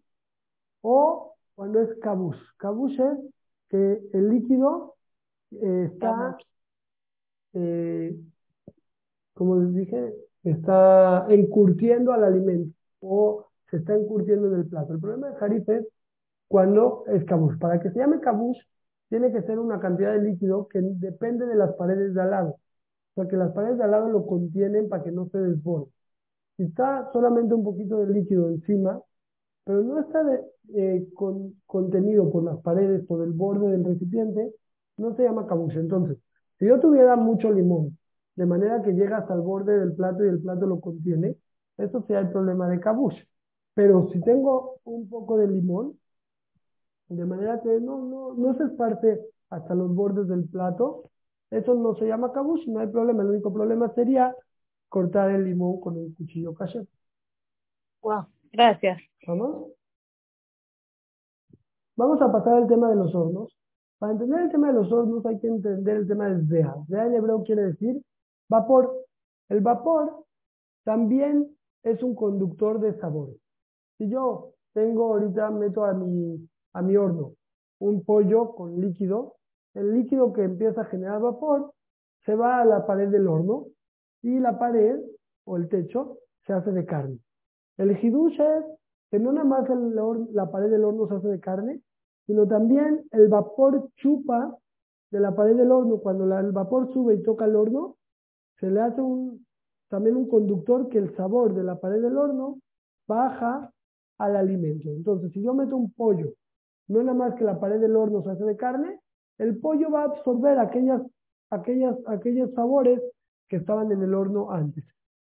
o cuando es cabush. Cabush es que el líquido eh, está, eh, como les dije, está encurtiendo al alimento o se está encurtiendo en el plato. El problema de Jarif es cuando es cabush. Para que se llame cabush, tiene que ser una cantidad de líquido que depende de las paredes de al lado. O sea, que las paredes de al lado lo contienen para que no se desborde. Está solamente un poquito de líquido encima, pero no está eh, contenido por las paredes, por el borde del recipiente, no se llama cabush. Entonces, si yo tuviera mucho limón, de manera que llega hasta el borde del plato y el plato lo contiene, eso sería el problema de cabush. Pero si tengo un poco de limón, de manera que no, no, no se esparce hasta los bordes del plato, eso no se llama kabush, no hay problema. El único problema sería cortar el limón con un cuchillo caché. Wow, gracias. ¿Vamos? Vamos a pasar al tema de los hornos. Para entender el tema de los hornos hay que entender el tema del Zea. Zea en hebreo quiere decir vapor. El vapor también es un conductor de sabores. Si yo tengo ahorita, meto a mi, a mi horno un pollo con líquido, el líquido que empieza a generar vapor se va a la pared del horno y la pared o el techo se hace de carne. El hidush es que no nada más la pared del horno se hace de carne, sino también el vapor chupa de la pared del horno. Cuando el vapor sube y toca el horno, se le hace un, también un conductor que el sabor de la pared del horno baja al alimento. Entonces, si yo meto un pollo, no nada más que la pared del horno se hace de carne, el pollo va a absorber aquellas, aquellas, aquellos sabores que estaban en el horno antes.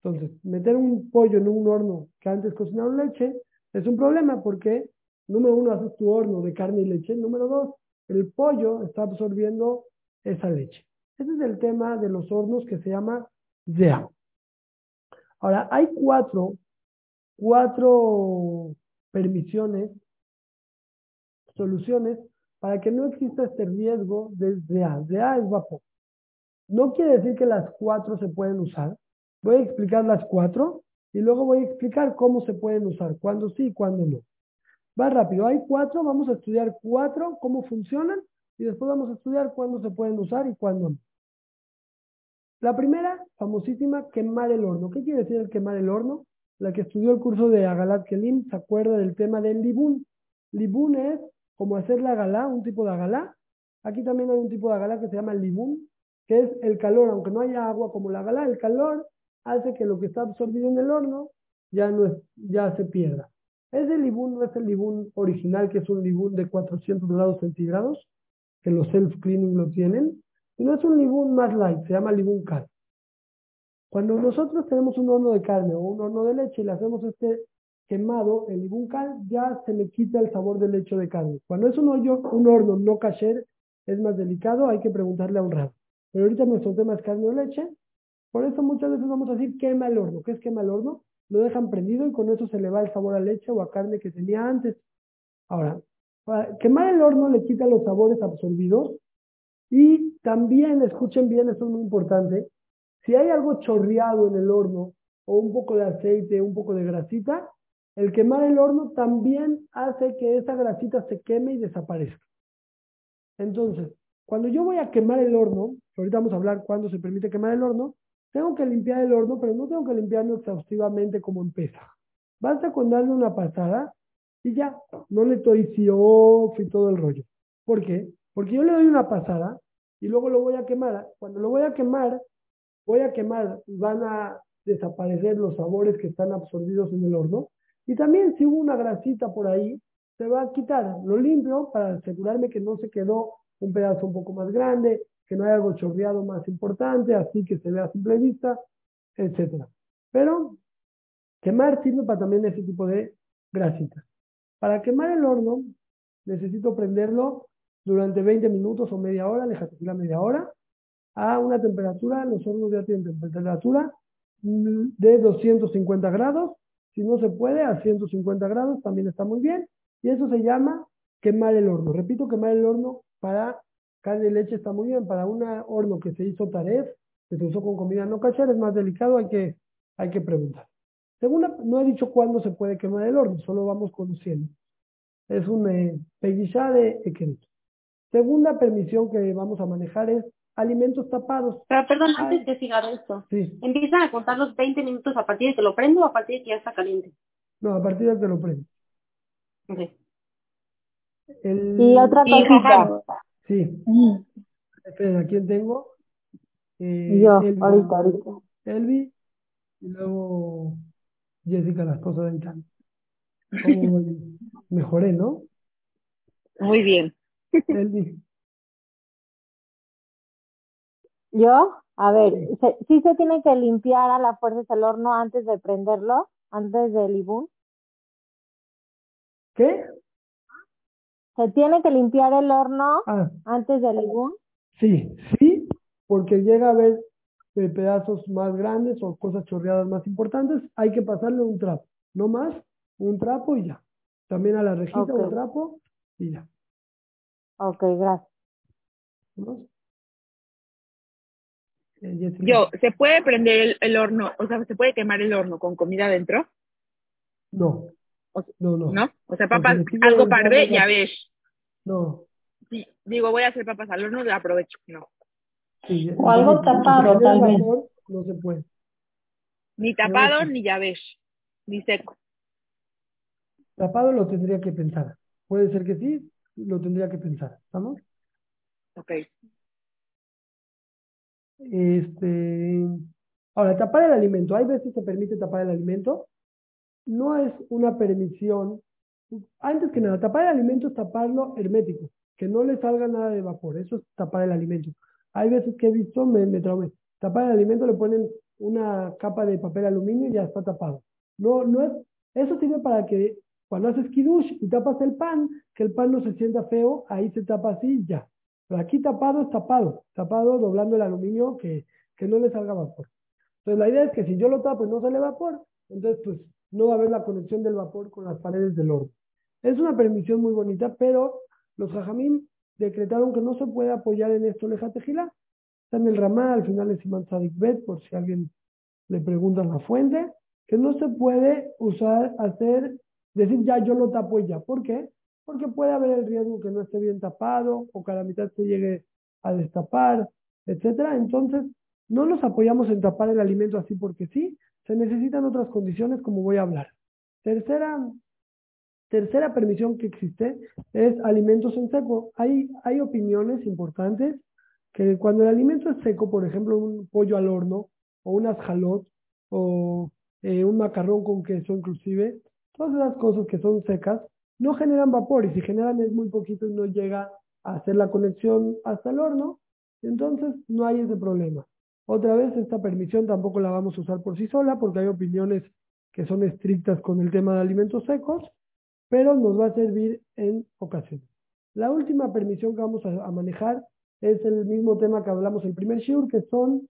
Entonces, meter un pollo en un horno que antes cocinaron leche es un problema porque, número uno, haces tu horno de carne y leche. Número dos, el pollo está absorbiendo esa leche. Ese es el tema de los hornos que se llama ZEA. Ahora, hay cuatro, cuatro permisiones, soluciones para que no exista este riesgo de ZEA. ZEA es vapor. No quiere decir que las cuatro se pueden usar. Voy a explicar las cuatro y luego voy a explicar cómo se pueden usar, cuándo sí y cuándo no. Va rápido, hay cuatro, vamos a estudiar cuatro, cómo funcionan y después vamos a estudiar cuándo se pueden usar y cuándo no. La primera, famosísima, quemar el horno. ¿Qué quiere decir el quemar el horno? La que estudió el curso de Agalat Kelim se acuerda del tema del libún. Libún es como hacer la agalá, un tipo de agalá. Aquí también hay un tipo de agalá que se llama libún, es el calor, aunque no haya agua como la agalá, el calor hace que lo que está absorbido en el horno ya, no es, ya se pierda. Ese libún no es el libún original, que es un libún de 400 grados centígrados, que los self-cleaning lo tienen, sino es un libún más light, se llama libún cal. Cuando nosotros tenemos un horno de carne o un horno de leche y le hacemos este quemado, el libún cal, ya se le quita el sabor del lecho de carne. Cuando es un, hoyo, un horno no kasher, es más delicado, hay que preguntarle a un rato. Pero ahorita nuestro tema es carne o leche, por eso muchas veces vamos a decir quema el horno. ¿Qué es quema el horno? Lo dejan prendido y con eso se le va el sabor a leche o a carne que tenía antes. Ahora, quemar el horno le quita los sabores absorbidos y también, escuchen bien, esto es muy importante, si hay algo chorreado en el horno o un poco de aceite, un poco de grasita, el quemar el horno también hace que esa grasita se queme y desaparezca. Entonces, cuando yo voy a quemar el horno, ahorita vamos a hablar cuándo se permite quemar el horno, tengo que limpiar el horno, pero no tengo que limpiarlo exhaustivamente como empieza. Basta con darle una pasada y ya, no le estoy off y todo el rollo. ¿Por qué? Porque yo le doy una pasada y luego lo voy a quemar. Cuando lo voy a quemar, voy a quemar y van a desaparecer los sabores que están absorbidos en el horno. Y también si hubo una grasita por ahí, se va a quitar. Lo limpio para asegurarme que no se quedó un pedazo un poco más grande, que no hay algo chorreado más importante, así que se vea a simple vista, etc. Pero quemar sirve para también ese tipo de grasitas. Para quemar el horno, necesito prenderlo durante 20 minutos o media hora, déjate la media hora, a una temperatura, los hornos ya tienen temperatura de 250 grados, si no se puede, a 150 grados también está muy bien, y eso se llama quemar el horno. Repito, quemar el horno para Carne y leche está muy bien. Para un horno que se hizo taref, que se usó con comida no cachar, es más delicado, hay que, hay que preguntar. Segunda, no he dicho cuándo se puede quemar el horno, solo vamos conociendo. Es un eh, de equerito. Segunda permisión que vamos a manejar es alimentos tapados. Pero perdón, antes de siga esto, sí. empiezan a contar los 20 minutos a partir de que lo prendo o a partir de que ya está caliente. No, a partir de que lo prendo. Okay. Y otra cosa. Sí. ¿a quién tengo? Eh, Yo, ahorita, ahorita. Elvi y luego Jessica, la esposa de Chan. mejoré, ¿no? Muy bien. Elvi. Yo, a ver, ¿sí se tiene que limpiar a la fuerza el horno antes de prenderlo? ¿Antes del ibún? ¿Qué? ¿Se tiene que limpiar el horno ah. antes del ibún? Sí, sí, porque llega a haber eh, pedazos más grandes o cosas chorreadas más importantes, hay que pasarle un trapo, no más, un trapo y ya. También a la rejita un trapo y ya. Ok, gracias. Eh, Yo, ¿se puede prender el, horno, o sea, se puede quemar el horno con comida dentro? No. No, no. ¿No? O sea, papas, algo parve, ya ves. No. digo, voy a hacer papas al horno, le aprovecho, no. o algo tapado, tal vez. No se puede. Ni tapado, ni llaves, ni seco. Tapado lo tendría que pensar. Puede ser que sí, lo tendría que pensar. ¿Estamos? Ok. Este, ahora, tapar el alimento. Hay veces se permite tapar el alimento. No es una permisión. Antes que nada, tapar el alimento es taparlo hermético, que no le salga nada de vapor. Eso es tapar el alimento. Hay veces que he visto, me, me Tapar el alimento le ponen una capa de papel aluminio y ya está tapado. No, no es, eso sirve para que cuando haces kiddush y tapas el pan, que el pan no se sienta feo, ahí se tapa así ya. Pero aquí tapado es tapado, tapado doblando el aluminio que, que no le salga vapor. Entonces la idea es que si yo lo tapo y no sale vapor, entonces pues no va a haber la conexión del vapor con las paredes del horno. Es una permisión muy bonita, pero los jajamín decretaron que no se puede apoyar en esto lejatejila. Está en el Ramá, al final es Sadik Bet, por si alguien le pregunta la fuente, que no se puede usar, hacer, decir ya yo lo tapo ya. ¿Por qué? porque puede haber el riesgo que no esté bien tapado o que a la mitad se llegue a destapar, etcétera. Entonces, no nos apoyamos en tapar el alimento así porque sí, se necesitan otras condiciones como voy a hablar. Tercera, tercera permisión que existe es alimentos en seco. Hay, hay opiniones importantes que cuando el alimento es seco, por ejemplo, un pollo al horno o unas jalot o eh, un macarrón con queso inclusive, todas esas cosas que son secas, no generan vapor y si generan es muy poquito y no llega a hacer la conexión hasta el horno, entonces no hay ese problema. Otra vez, esta permisión tampoco la vamos a usar por sí sola porque hay opiniones que son estrictas con el tema de alimentos secos, pero nos va a servir en ocasiones. La última permisión que vamos a, manejar es el mismo tema que hablamos el primer shiur, que son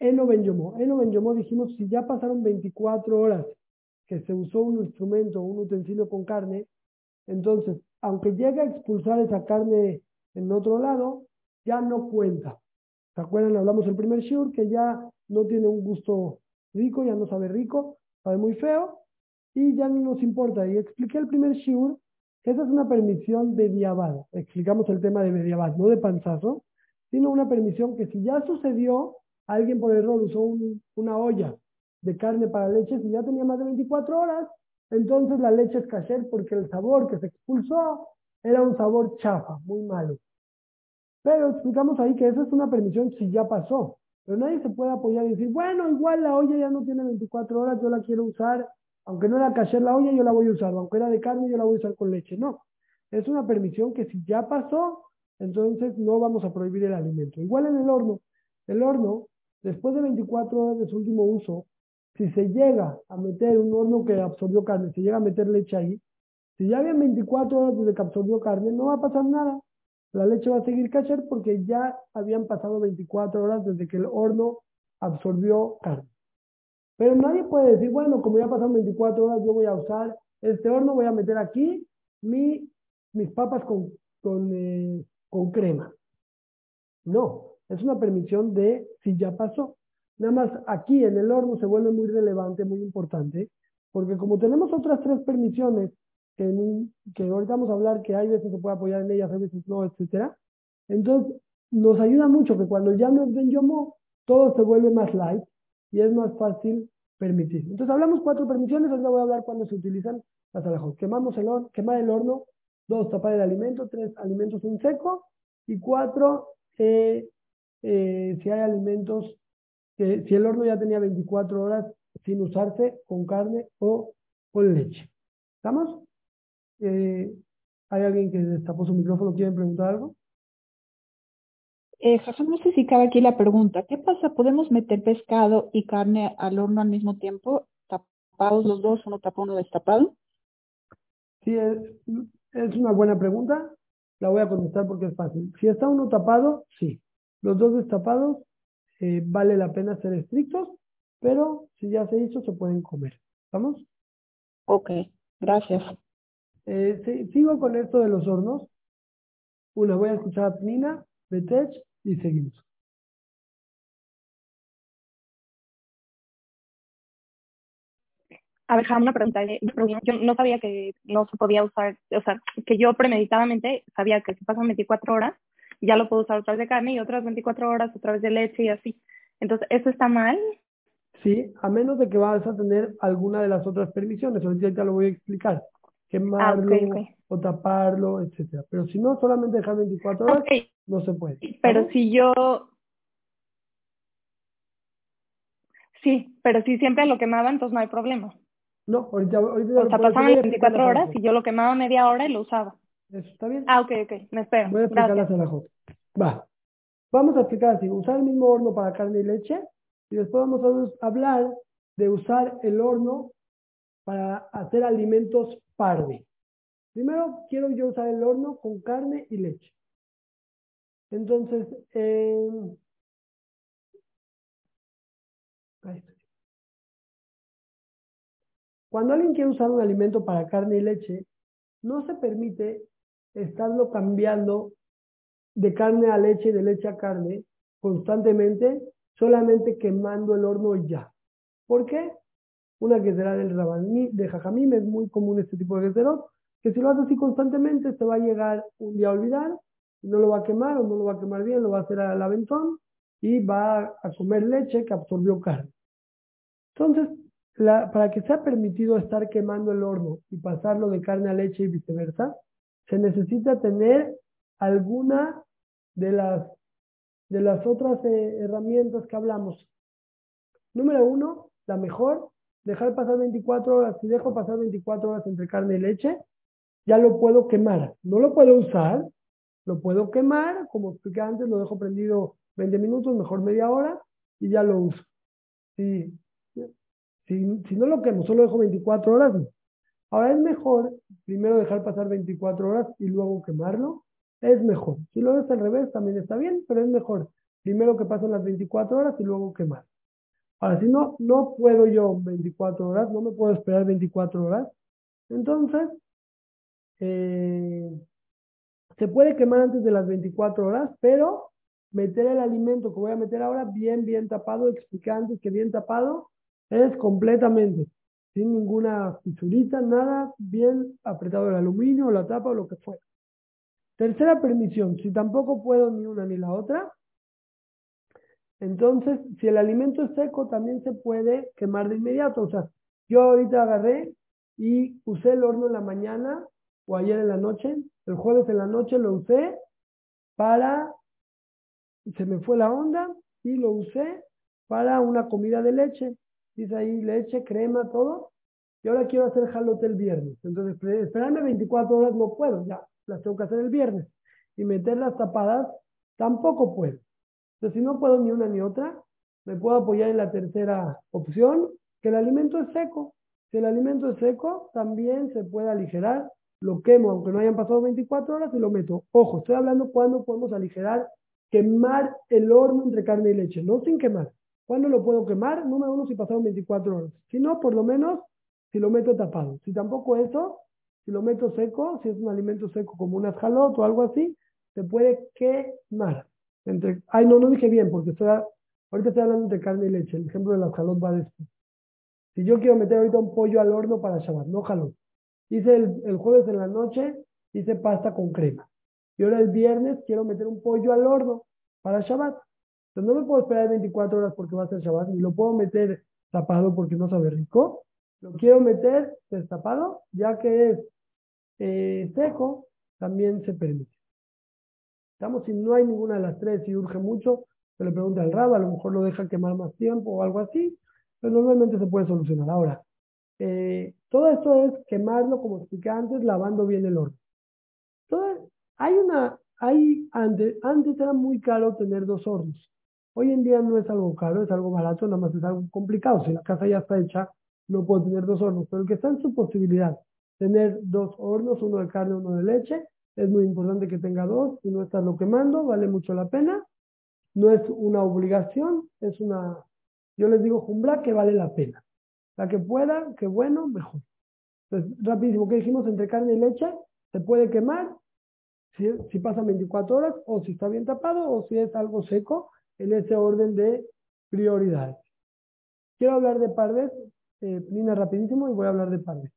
Eno Ben Yomo. Eno Ben Yomo dijimos, si ya pasaron 24 horas que se usó un instrumento, un utensilio con carne, entonces, aunque llegue a expulsar esa carne en otro lado, ya no cuenta. ¿Se acuerdan? Hablamos el primer shiur que ya no tiene un gusto rico, ya no sabe rico, sabe muy feo y ya no nos importa. Y expliqué el primer shiur que esa es una permisión de diabad. Explicamos el tema de mediabad, no de panzazo, sino una permisión que si ya sucedió, alguien por error usó una olla de carne para leche, si ya tenía más de 24 horas, entonces la leche es kasher porque el sabor que se expulsó era un sabor chafa, muy malo. Pero explicamos ahí que esa es una permisión si ya pasó. Pero nadie se puede apoyar y decir, bueno, igual la olla ya no tiene 24 horas, yo la quiero usar, aunque no era kasher la olla, yo la voy a usar, aunque era de carne, yo la voy a usar con leche. No, es una permisión que si ya pasó, entonces no vamos a prohibir el alimento. Igual en el horno. El horno, después de 24 horas de su último uso, si se llega a meter un horno que absorbió carne, se llega a meter leche ahí, si ya habían 24 horas desde que absorbió carne, no va a pasar nada. La leche va a seguir cacher porque ya habían pasado 24 horas desde que el horno absorbió carne. Pero nadie puede decir, bueno, como ya pasaron 24 horas, yo voy a usar este horno, voy a meter aquí mi, mis papas con, eh, con crema. No, es una permisión de si ya pasó. Nada más aquí en el horno se vuelve muy relevante, muy importante, porque como tenemos otras tres permisiones, que, que ahorita vamos a hablar que hay veces se puede apoyar en ellas, a veces no, etcétera, entonces nos ayuda mucho que cuando ya no es Ben Yomo, todo se vuelve más light y es más fácil permitir. Entonces hablamos cuatro permisiones, ahora voy a hablar cuando se utilizan las alajos. Quemamos el horno, quemar el horno, dos, tapar el alimento, tres, alimentos en seco, y cuatro, eh, eh, si hay alimentos que si el horno ya tenía 24 horas sin usarse con carne o con leche. ¿Estamos? Eh, ¿Hay alguien que destapó su micrófono? ¿Quieren preguntar algo? Eh, no sé si cabe aquí la pregunta. ¿Qué pasa? ¿Podemos meter pescado y carne al horno al mismo tiempo? ¿Tapados los dos? ¿Uno tapado, uno destapado? Sí, es, es una buena pregunta. La voy a contestar porque es fácil. Si está uno tapado, sí. Los dos destapados, eh, vale la pena ser estrictos, pero si ya se hizo, se pueden comer. ¿Vamos? Ok, gracias. Eh, sigo con esto de los hornos. Una, voy a escuchar a Nina, Betech y seguimos. A ver, una pregunta. Eh, yo no sabía que no se podía usar, o sea, que yo premeditadamente sabía que si pasan 24 horas, ya lo puedo usar otra vez de carne y otras 24 horas otra vez de leche y así. Entonces, ¿eso está mal? Sí, a menos de que vas a tener alguna de las otras permisiones. Ahorita ya lo voy a explicar. Quemarlo ah, o taparlo, etcétera. Pero si no, solamente dejar 24 horas, no se puede. Pero si yo... Sí, pero si siempre lo quemaba, entonces no hay problema. No, ahorita, ahorita O sea, pasaban 24 horas y yo lo quemaba media hora y lo usaba. Eso está bien. Ah, ok, ok, me espero. Voy a explicar la Va. Vamos a explicar así, usar el mismo horno para carne y leche y después vamos a hablar de usar el horno para hacer alimentos parve. Primero quiero yo usar el horno con carne y leche. Entonces, eh, cuando alguien quiere usar un alimento para carne y leche, no se permite estarlo cambiando de carne a leche, de leche a carne, constantemente, solamente quemando el horno y ya. ¿Por qué? Una que será del rabaní, de jajamim, es muy común este tipo de geserot, que si lo hace así constantemente, se va a llegar un día a olvidar, no lo va a quemar o no lo va a quemar bien, lo va a hacer al aventón y va a comer leche que absorbió carne. Entonces, para que sea permitido estar quemando el horno y pasarlo de carne a leche y viceversa, se necesita tener alguna de las, de las otras eh, herramientas que hablamos. Número uno, la mejor, dejar pasar 24 horas. Si dejo pasar 24 horas entre carne y leche, ya lo puedo quemar. No lo puedo usar, lo puedo quemar, como expliqué antes, lo dejo prendido 20 minutos, mejor media hora, y ya lo uso. Si, si, si no lo quemo, solo dejo 24 horas, Ahora es mejor primero dejar pasar 24 horas y luego quemarlo, es mejor. Si lo ves al revés, también está bien, pero es mejor. Primero que pasen las 24 horas y luego quemar. Ahora, si no, no puedo yo 24 horas, no me puedo esperar 24 horas. Entonces, eh, se puede quemar antes de las 24 horas, pero meter el alimento que voy a meter ahora bien, bien tapado, expliqué antes que bien tapado, es completamente, sin ninguna fisurita, nada, bien apretado el aluminio, la tapa o lo que fuera. Tercera permisión, si tampoco puedo ni una ni la otra, entonces si el alimento es seco también se puede quemar de inmediato. O sea, yo ahorita agarré y usé el horno en la mañana o ayer en la noche, el jueves en la noche lo usé para, se me fue la onda y lo usé para una comida de leche. Dice ahí leche, crema, todo. Y ahora quiero hacer jalote el viernes. Entonces, esperarme 24 horas no puedo, ya las tengo que hacer el viernes. Y meterlas tapadas tampoco puedo. Entonces, si no puedo ni una ni otra, me puedo apoyar en la tercera opción, que el alimento es seco. Si el alimento es seco, también se puede aligerar. Lo quemo, aunque no hayan pasado 24 horas, y lo meto. Ojo, estoy hablando cuando podemos aligerar, quemar el horno entre carne y leche, no sin quemar. ¿Cuándo lo puedo quemar? Número uno, si pasaron 24 horas. Si no, por lo menos, si lo meto tapado. Si tampoco eso, si lo meto seco, si es un alimento seco como un jalot o algo así, se puede quemar. Entre, ay, no, no dije bien, porque estoy, ahorita estoy hablando de carne y leche. El ejemplo de las jalot va después. Si yo quiero meter ahorita un pollo al horno para Shabbat, no jalot. Hice el, el jueves en la noche, hice pasta con crema. Y ahora el viernes quiero meter un pollo al horno para Shabbat. Entonces no me puedo esperar 24 horas porque va a ser Shabbat, ni lo puedo meter tapado porque no sabe rico. Lo quiero meter destapado, ya que es eh, seco, también se permite. Estamos, si no hay ninguna de las tres y urge mucho, se le pregunta al rabo, a lo mejor lo deja quemar más tiempo o algo así, pero normalmente se puede solucionar. Ahora, eh, todo esto es quemarlo, como expliqué antes, lavando bien el horno. Todo, hay una, hay, antes, antes era muy caro tener dos hornos. Hoy en día no es algo caro, es algo barato, nada más es algo complicado. Si la casa ya está hecha, no puedo tener dos hornos, pero el que está en su posibilidad tener dos hornos, uno de carne, uno de leche. Es muy importante que tenga dos y no estarlo quemando, vale mucho la pena. No es una obligación, es una, yo les digo, jumbra que vale la pena. La que pueda, que bueno, mejor. Entonces, rapidísimo, ¿qué dijimos? Entre carne y leche, se puede quemar si, si pasa 24 horas o si está bien tapado o si es algo seco en ese orden de prioridades. Quiero hablar de pardes eh, rapidísimo y voy a hablar de padre.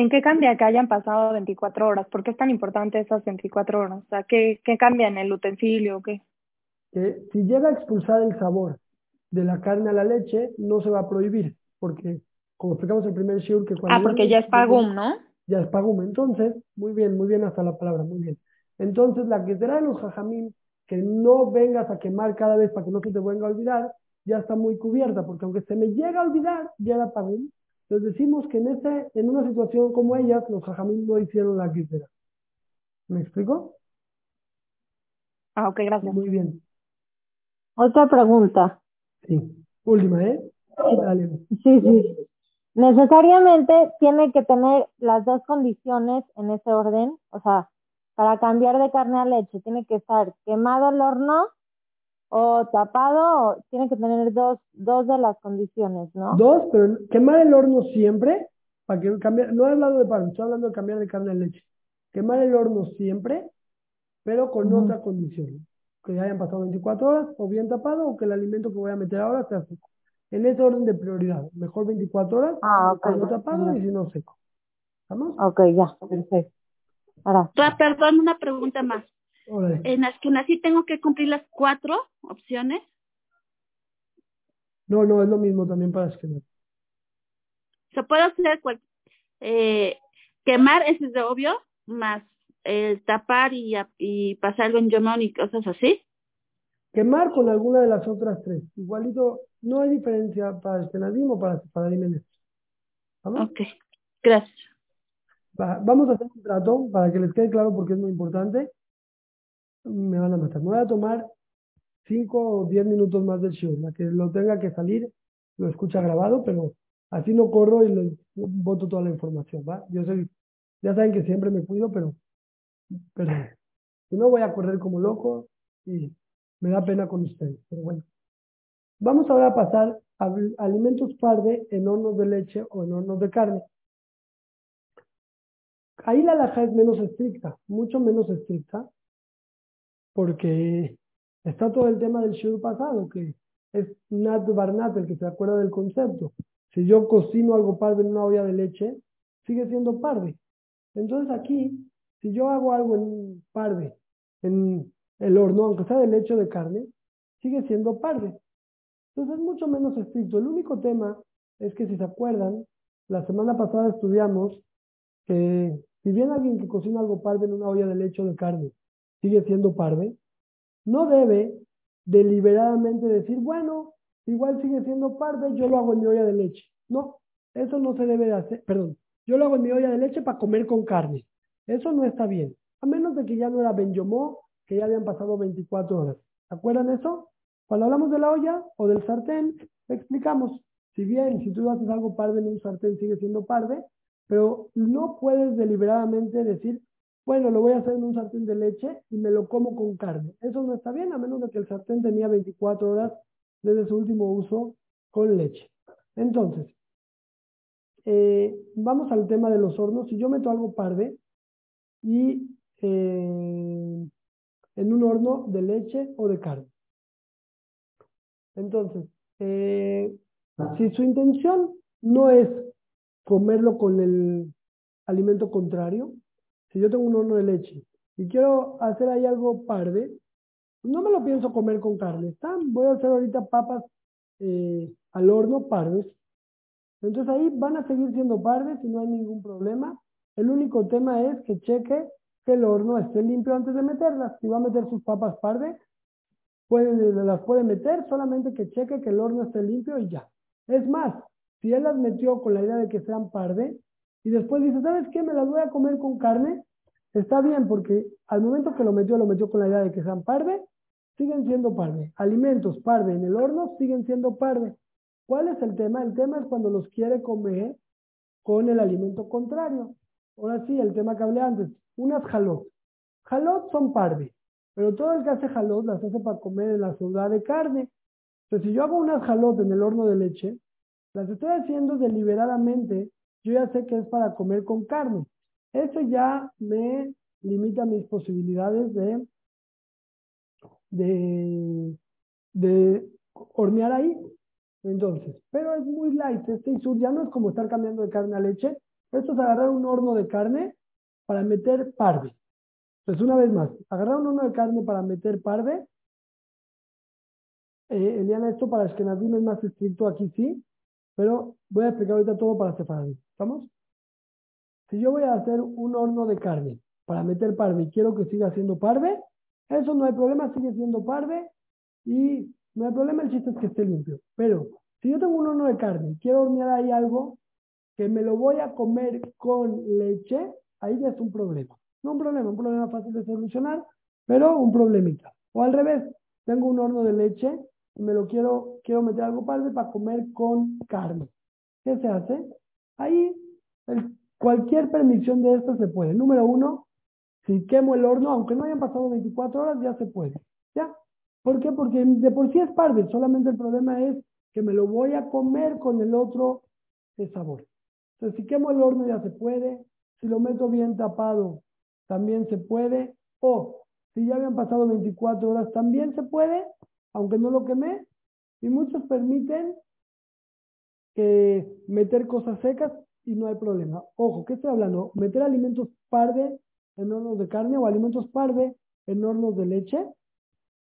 ¿En qué cambia que hayan pasado 24 horas? ¿Por qué es tan importante esas 24 horas? O sea, ¿qué, qué cambia en el utensilio o qué? Que si llega a expulsar el sabor de la carne a la leche, no se va a prohibir, porque como explicamos el primer shiur que cuando... Ah, porque ya es pagum, ¿no? Ya es pagum. Entonces, muy bien, muy bien hasta la palabra, muy bien. Entonces, la que será de los jajamín, que no vengas a quemar cada vez para que no se te venga a olvidar, ya está muy cubierta, porque aunque se me llega a olvidar, ya era pagum. Entonces decimos que en, este, en una situación como ellas, los jajamín no hicieron la quitera. ¿Me explico? Ah, ok, gracias. Muy bien. Otra pregunta. Sí. Última, ¿eh? Dale. Sí, sí. Necesariamente tiene que tener las dos condiciones en ese orden. O sea, para cambiar de carne a leche, tiene que estar quemado el horno o tapado, tiene que tener dos, dos de las condiciones, ¿no? Dos, pero quemar el horno siempre, para que cambie, no he hablado de pan, estoy hablando de cambiar de carne a leche. Quemar el horno siempre, pero con otra condición. Que hayan pasado 24 horas, o bien tapado, o que el alimento que voy a meter ahora sea seco. En ese orden de prioridad. Mejor 24 horas, ah, con tapado y si no seco. ¿Vamos? Ok, ya, perfecto. Ahora. Perdón, una pregunta más. En las que nací tengo que cumplir las cuatro opciones. No, no, es lo mismo también para esquemas. Se puede hacer eh, quemar, ese es de obvio, más el tapar y, y pasarlo en yomón y cosas así. Quemar con alguna de las otras tres. Igualito, no hay diferencia para esquenazismo o para, para ¿Vamos? Ok, gracias. vamos a hacer un trato para que les quede claro porque es muy importante me van a matar. Me voy a tomar 5 o 10 minutos más del show. La que lo tenga que salir, lo escucha grabado, pero así no corro y le voto toda la información, ¿va? Yo soy, ya saben que siempre me cuido, pero, pero si no voy a correr como loco y me da pena con ustedes, pero bueno. Vamos ahora a pasar a alimentos parde en hornos de leche o en hornos de carne. Ahí la laja es menos estricta, mucho menos estricta, porque está todo el tema del shiur pasado, que es Nat Barnat el que se acuerda del concepto. Si yo cocino algo parve en una olla de leche, sigue siendo parve. Entonces aquí, si yo hago algo en parve, en el horno, aunque sea de leche o de carne, sigue siendo parve. Entonces es mucho menos estricto. El único tema es que si se acuerdan, la semana pasada estudiamos que si bien alguien que cocina algo parve en una olla de leche de carne sigue siendo parve, no debe deliberadamente decir, bueno, igual sigue siendo parve, yo lo hago en mi olla de leche. No, eso no se debe de hacer, perdón, yo lo hago en mi olla de leche para comer con carne. Eso no está bien, a menos de que ya no era Benjomó, que ya habían pasado 24 horas. ¿Se acuerdan eso? Cuando hablamos de la olla o del sartén, explicamos, si bien si tú haces algo parve en un sartén sigue siendo parve, pero no puedes deliberadamente decir, bueno, lo voy a hacer en un sartén de leche y me lo como con carne. Eso no está bien, a menos de que el sartén tenía 24 horas desde su último uso con leche. Entonces, eh, vamos al tema de los hornos. Si yo meto algo parve y eh, en un horno de leche o de carne. Entonces, eh, si su intención no es comerlo con el alimento contrario, si yo tengo un horno de leche y quiero hacer ahí algo parde, no me lo pienso comer con carne. ¿Están? Voy a hacer ahorita papas eh, al horno pardes. Entonces ahí van a seguir siendo pardes y no hay ningún problema. El único tema es que cheque que el horno esté limpio antes de meterlas. Si va a meter sus papas pardes, las puede meter, solamente que cheque que el horno esté limpio y ya. Es más, si él las metió con la idea de que sean parde, y después dice, ¿sabes qué? Me las voy a comer con carne. Está bien, porque al momento que lo metió, lo metió con la idea de que sean parve, siguen siendo parve. Alimentos parve en el horno siguen siendo parve. ¿Cuál es el tema? El tema es cuando los quiere comer con el alimento contrario. Ahora sí, el tema que hablé antes, unas jalot. Jalot son parve, pero todo el que hace jalot las hace para comer en la ciudad de carne. Entonces, si yo hago unas jalot en el horno de leche, las estoy haciendo deliberadamente yo ya sé que es para comer con carne. Eso ya me limita mis posibilidades de, de, hornear ahí. Entonces, pero es muy light, este sur ya no es como estar cambiando de carne a leche, esto es agarrar un horno de carne para meter parve. Entonces, una vez más, agarrar un horno de carne para meter parve. Eh, Eliana, esto para Ashkenazim es más estricto, aquí sí, pero voy a explicar ahorita todo para separar. ¿Estamos? Si yo voy a hacer un horno de carne para meter parve y quiero que siga siendo parve, eso no hay problema, sigue siendo parve y no hay problema, el chiste es que esté limpio. Pero si yo tengo un horno de carne y quiero hornear ahí algo que me lo voy a comer con leche, ahí ya es un problema. No un problema, un problema fácil de solucionar, pero un problemita. O al revés, tengo un horno de leche me lo quiero, quiero meter algo padre para comer con carne. ¿Qué se hace? Ahí cualquier permisión de esto se puede. Número uno, si quemo el horno, aunque no hayan pasado 24 horas, ya se puede. ¿Ya? ¿Por qué? Porque de por sí es parve, solamente el problema es que me lo voy a comer con el otro sabor. Entonces, si quemo el horno ya se puede, si lo meto bien tapado también se puede, o si ya habían pasado 24 horas también se puede, aunque no lo quemé, y muchos permiten meter cosas secas y no hay problema. Ojo, ¿qué estoy hablando? Meter alimentos parve en hornos de carne o alimentos parve en hornos de leche,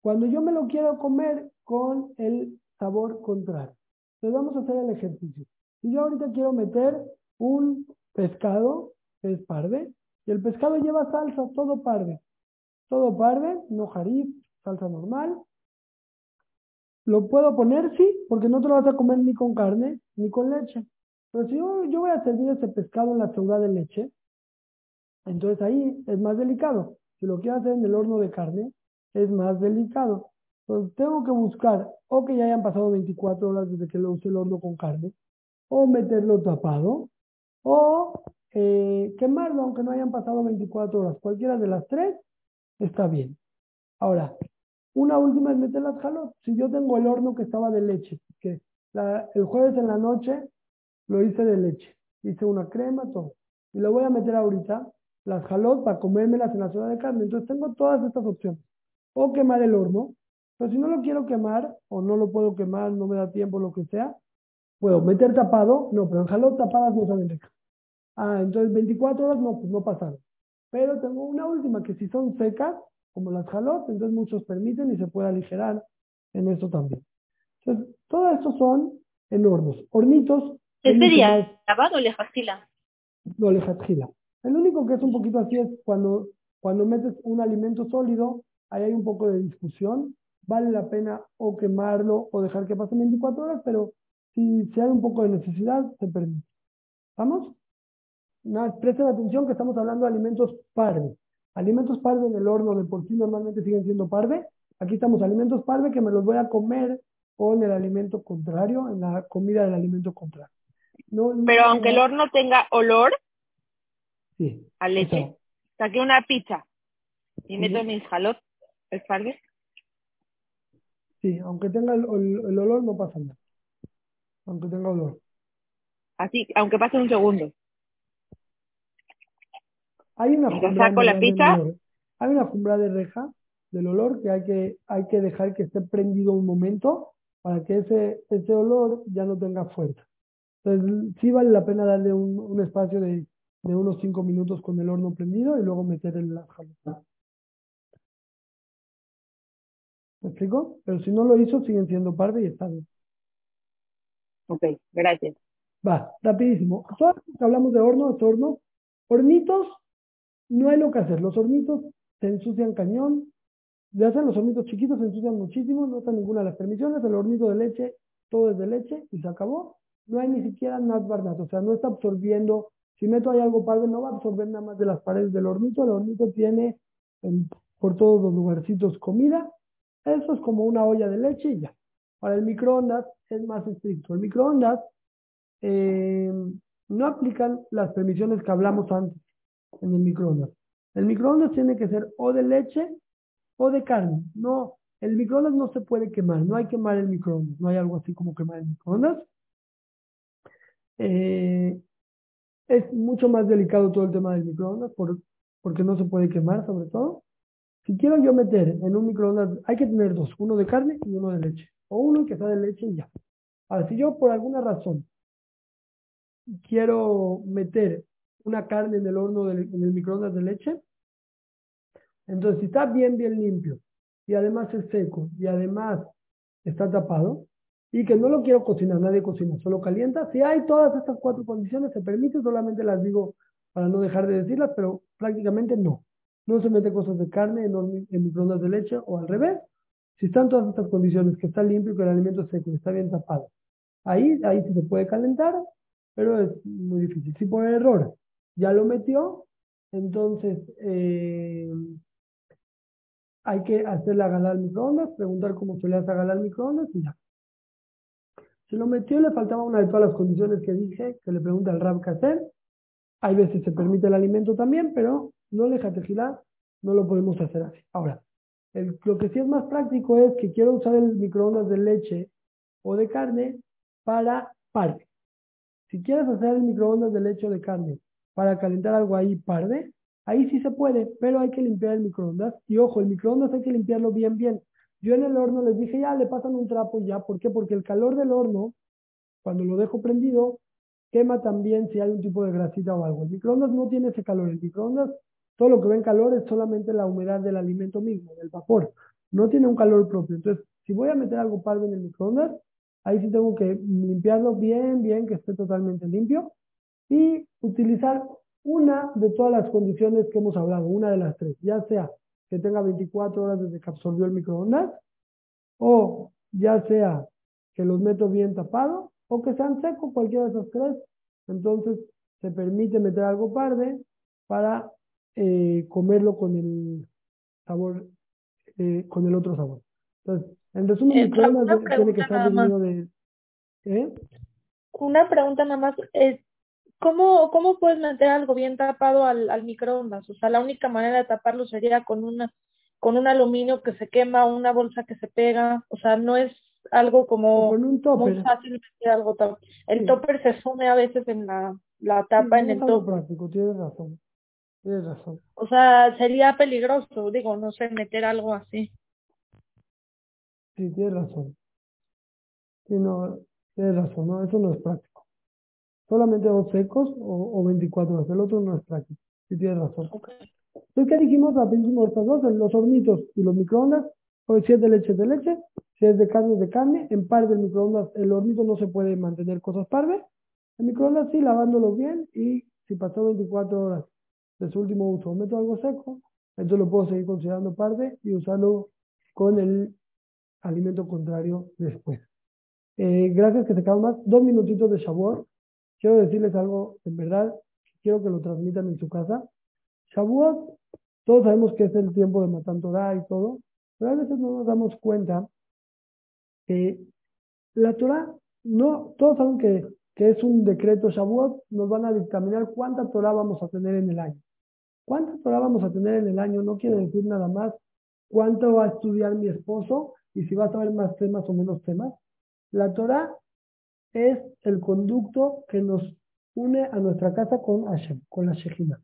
cuando yo me lo quiero comer con el sabor contrario. Entonces vamos a hacer el ejercicio. Si yo ahorita quiero meter un pescado, que es parve, y el pescado lleva salsa, todo parve. Todo parve, no jarif, salsa normal. ¿Lo puedo poner? Sí, porque no te lo vas a comer ni con carne, ni con leche. Pero si yo, yo voy a servir ese pescado en la ciudad de leche, entonces ahí es más delicado. Si lo quiero hacer en el horno de carne, es más delicado. Entonces tengo que buscar o que ya hayan pasado 24 horas desde que lo use el horno con carne, o meterlo tapado, o eh, quemarlo aunque no hayan pasado 24 horas. Cualquiera de las tres está bien. Ahora, una última es meter las jalot. Si yo tengo el horno que estaba de leche, que el jueves en la noche lo hice de leche, hice una crema, todo, y lo voy a meter ahorita, las jalot para comérmelas en la zona de carne. Entonces tengo todas estas opciones. O quemar el horno, pero si no lo quiero quemar, o no lo puedo quemar, no me da tiempo, lo que sea, puedo meter tapado, no, pero en jalot tapadas no saben rico. Ah, entonces 24 horas no, pues no pasaron. Pero tengo una última que si son secas, como las jalot, entonces muchos permiten y se puede aligerar en eso también. Entonces, todo esto son en hornos. Hornitos. ¿Qué sería? ¿Lavado o lejatjila? No, lejatjila. El único que es un poquito así es cuando, cuando metes un alimento sólido, ahí hay un poco de discusión. Vale la pena o quemarlo o dejar que pasen 24 horas, pero si, si hay un poco de necesidad, se permite. ¿Vamos? presten atención que estamos hablando de alimentos parve. Alimentos parve en el horno de por sí normalmente siguen siendo parve. Aquí estamos alimentos parve que me los voy a comer con el alimento contrario, en la comida del alimento contrario. Pero aunque el horno tenga olor sí, a leche, saqué una pizza y meto mis jalot, ¿es parve? Sí, aunque tenga el, el olor no pasa nada. Aunque tenga olor. Así, aunque pase un segundo. Hay una saco la pizza. Hay una fumbra de reja del olor que hay que, hay que dejar que esté prendido un momento para que ese, ese olor ya no tenga fuerza. Entonces, sí vale la pena darle un, un espacio de, de, unos cinco minutos con el horno prendido y luego meter en la jaleta. ¿Me explico? Pero si no lo hizo, siguen siendo parve y está bien. Ok, gracias. Va, rapidísimo. Todos hablamos de horno, de horno. Hornitos no hay lo que hacer. Los hornitos se ensucian cañón. Ya hacen los hornitos chiquitos, se ensucian muchísimo, no está ninguna de las permisiones. El hornito de leche, todo es de leche y se acabó. No hay ni siquiera nada barnat, o sea, no está absorbiendo. Si meto ahí algo padre, no va a absorber nada más de las paredes del hornito. El hornito tiene por todos los lugarcitos comida. Eso es como una olla de leche y ya. Para el microondas es más estricto. El microondas eh, no aplican las permisiones que hablamos antes en el microondas. El microondas tiene que ser o de leche o de carne. No, el microondas no se puede quemar, no hay quemar el microondas, no hay algo así como quemar el microondas. Eh, es mucho más delicado todo el tema del microondas por, porque no se puede quemar sobre todo. Si quiero yo meter en un microondas, hay que tener dos, uno de carne y uno de leche. O uno que sea de leche y ya. Ahora, si yo por alguna razón quiero meter una carne en el horno, en el microondas de leche, entonces si está bien, bien limpio, y además es seco, y además está tapado, y que no lo quiero cocinar, nadie cocina, solo calienta, si hay todas estas cuatro condiciones, se permite, solamente las digo para no dejar de decirlas, pero prácticamente no. No se mete cosas de carne en, microondas de leche o al revés. Si están todas estas condiciones, que está limpio, que el alimento es seco, está bien tapado, ahí, ahí sí se puede calentar, pero es muy difícil. Si por error ya lo metió, entonces eh, hay que hacerle a ganar al microondas, preguntar cómo se le hace a ganar al microondas y ya. Se lo metió, le faltaba una de todas las condiciones que dije, que le pregunta al rab qué hacer. Hay veces se permite el alimento también, pero no le girar, no lo podemos hacer así. Ahora, lo que sí es más práctico es que quiero usar el microondas de leche o de carne para parde. Si quieres hacer el microondas de leche o de carne para calentar algo ahí parde, ahí sí se puede, pero hay que limpiar el microondas. Y ojo, el microondas hay que limpiarlo bien, bien. Yo en el horno les dije, ya, le pasan un trapo ya. ¿Por qué? Porque el calor del horno, cuando lo dejo prendido, quema también si hay un tipo de grasita o algo. El microondas no tiene ese calor. El microondas, todo lo que ve en calor es solamente la humedad del alimento mismo, del vapor. No tiene un calor propio. Entonces, si voy a meter algo pardo en el microondas, ahí sí tengo que limpiarlo bien, bien, que esté totalmente limpio. Y utilizar una de todas las condiciones que hemos hablado, una de las tres, ya sea que tenga 24 horas desde que absorbió el microondas, o ya sea que los meto bien tapados, o que sean secos, cualquiera de esas tres. Entonces se permite meter algo parde para eh, comerlo con el sabor, eh, con el otro sabor. Entonces, en resumen, el eh, microondas tiene que estar de... ¿eh? Una pregunta nada más, es ¿cómo, ¿cómo puedes meter algo bien tapado al, al microondas? O sea, la única manera de taparlo sería con una con un aluminio que se quema, una bolsa que se pega, o sea, no es algo como con un topper. muy fácil meter algo El topper se sume a veces en la, la tapa en el topper. práctico, tienes razón. Tienes razón. O sea, sería peligroso, digo, no sé, meter algo así. Sí, tienes razón. Sí, no, tienes razón, no, eso no es práctico solamente dos secos o, o 24 horas. El otro no es práctico. Si tienes razón. Entonces, ¿qué dijimos? Dijimos estas dos, los hornitos y los microondas. Pues si es de leche, de leche. Si es de carne, de carne. En par del microondas, el hornito no se puede mantener cosas parves. El microondas sí, lavándolo bien. Y si pasó 24 horas de su último uso, meto algo seco, entonces lo puedo seguir considerando parve y usarlo con el alimento contrario después. Eh, gracias que se quedan más. Dos minutitos de sabor quiero decirles algo, en verdad, quiero que lo transmitan en su casa. Shavuot, todos sabemos que es el tiempo de Matan Torah y todo, pero a veces no nos damos cuenta que la Torah, no, todos saben que, que es un decreto Shavuot, nos van a dictaminar cuánta Torah vamos a tener en el año. ¿Cuánta Torah vamos a tener en el año? No quiere decir nada más cuánto va a estudiar mi esposo y si va a saber más temas o menos temas. La Torah es el conducto que nos une a nuestra casa con Hashem, con la Shejina.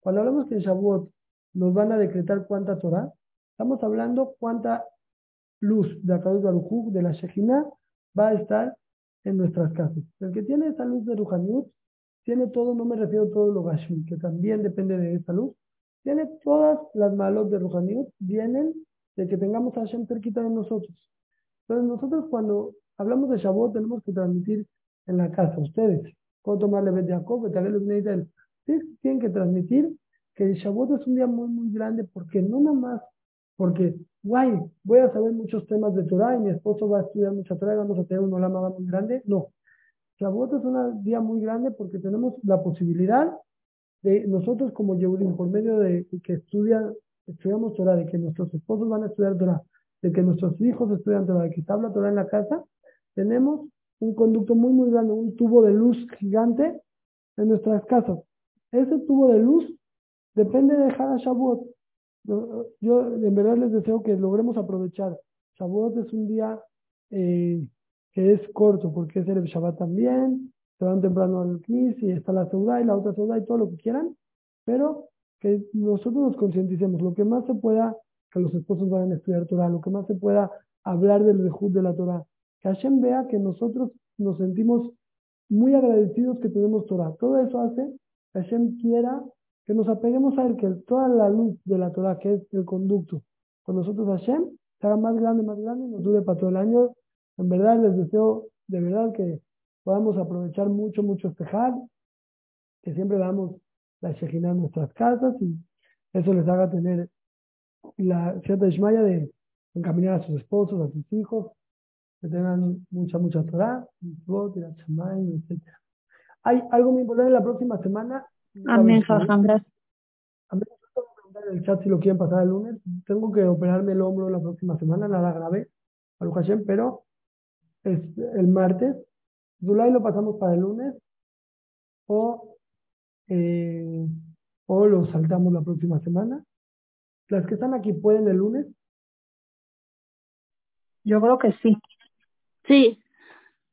Cuando hablamos que en nos van a decretar cuánta Torah, estamos hablando cuánta luz de Akadosh Baruj de la Shejina va a estar en nuestras casas. El que tiene esa luz de Ruhaniut tiene todo, no me refiero a todo lo Gashmi, que también depende de esa luz, tiene todas las malos de Ruhaniut, vienen de que tengamos a Hashem cerquita de nosotros. Entonces nosotros cuando hablamos de Shavuot, tenemos que transmitir en la casa, ustedes. Puedo tomarle Bet Jacob, Ustedes tienen que transmitir que el Shavuot es un día muy, muy grande, porque no nada más, porque, guay, voy a saber muchos temas de Torah y mi esposo va a estudiar mucha Torah y vamos a tener un olama muy grande. No. Shavuot es un día muy grande porque tenemos la posibilidad de nosotros como Yehudim, por medio de que estudian, estudiamos Torah, de que nuestros esposos van a estudiar Torah, de que nuestros hijos estudian Torah, de que se habla Torah en la casa, tenemos un conducto muy, muy grande, un tubo de luz gigante en nuestras casas. Ese tubo de luz depende de Hara Shavuot. Yo, en verdad les deseo que logremos aprovechar. Shavuot es un día eh, que es corto porque es el Shabbat también, se van temprano al Knis y está la Seudá y la otra Seudá y todo lo que quieran, pero que nosotros nos concienticemos lo que más se pueda, que los esposos vayan a estudiar Torah, lo que más se pueda hablar del rejud de la Torah, Que Hashem vea que nosotros nos sentimos muy agradecidos que tenemos Torah. Todo eso hace que Hashem quiera que nos apeguemos a él, que toda la luz de la Torah, que es el conducto, con nosotros Hashem, se haga más grande, más grande y nos dure para todo el año. En verdad les deseo de verdad que podamos aprovechar mucho, mucho este que siempre damos la Shejina en nuestras casas y eso les haga tener la cierta Ishmaya de encaminar a sus esposos, a sus hijos, que tengan mucha, mucha Torah, etc. Hay algo muy importante la próxima semana. Amén, Jajam, gracias. en el chat si lo quieren pasar el lunes. Tengo que operarme el hombro la próxima semana, nada grave, pero es el martes. Zulay lo pasamos para el lunes o, eh, o lo saltamos la próxima semana. Las que están aquí pueden el lunes. Yo creo que sí. Sí.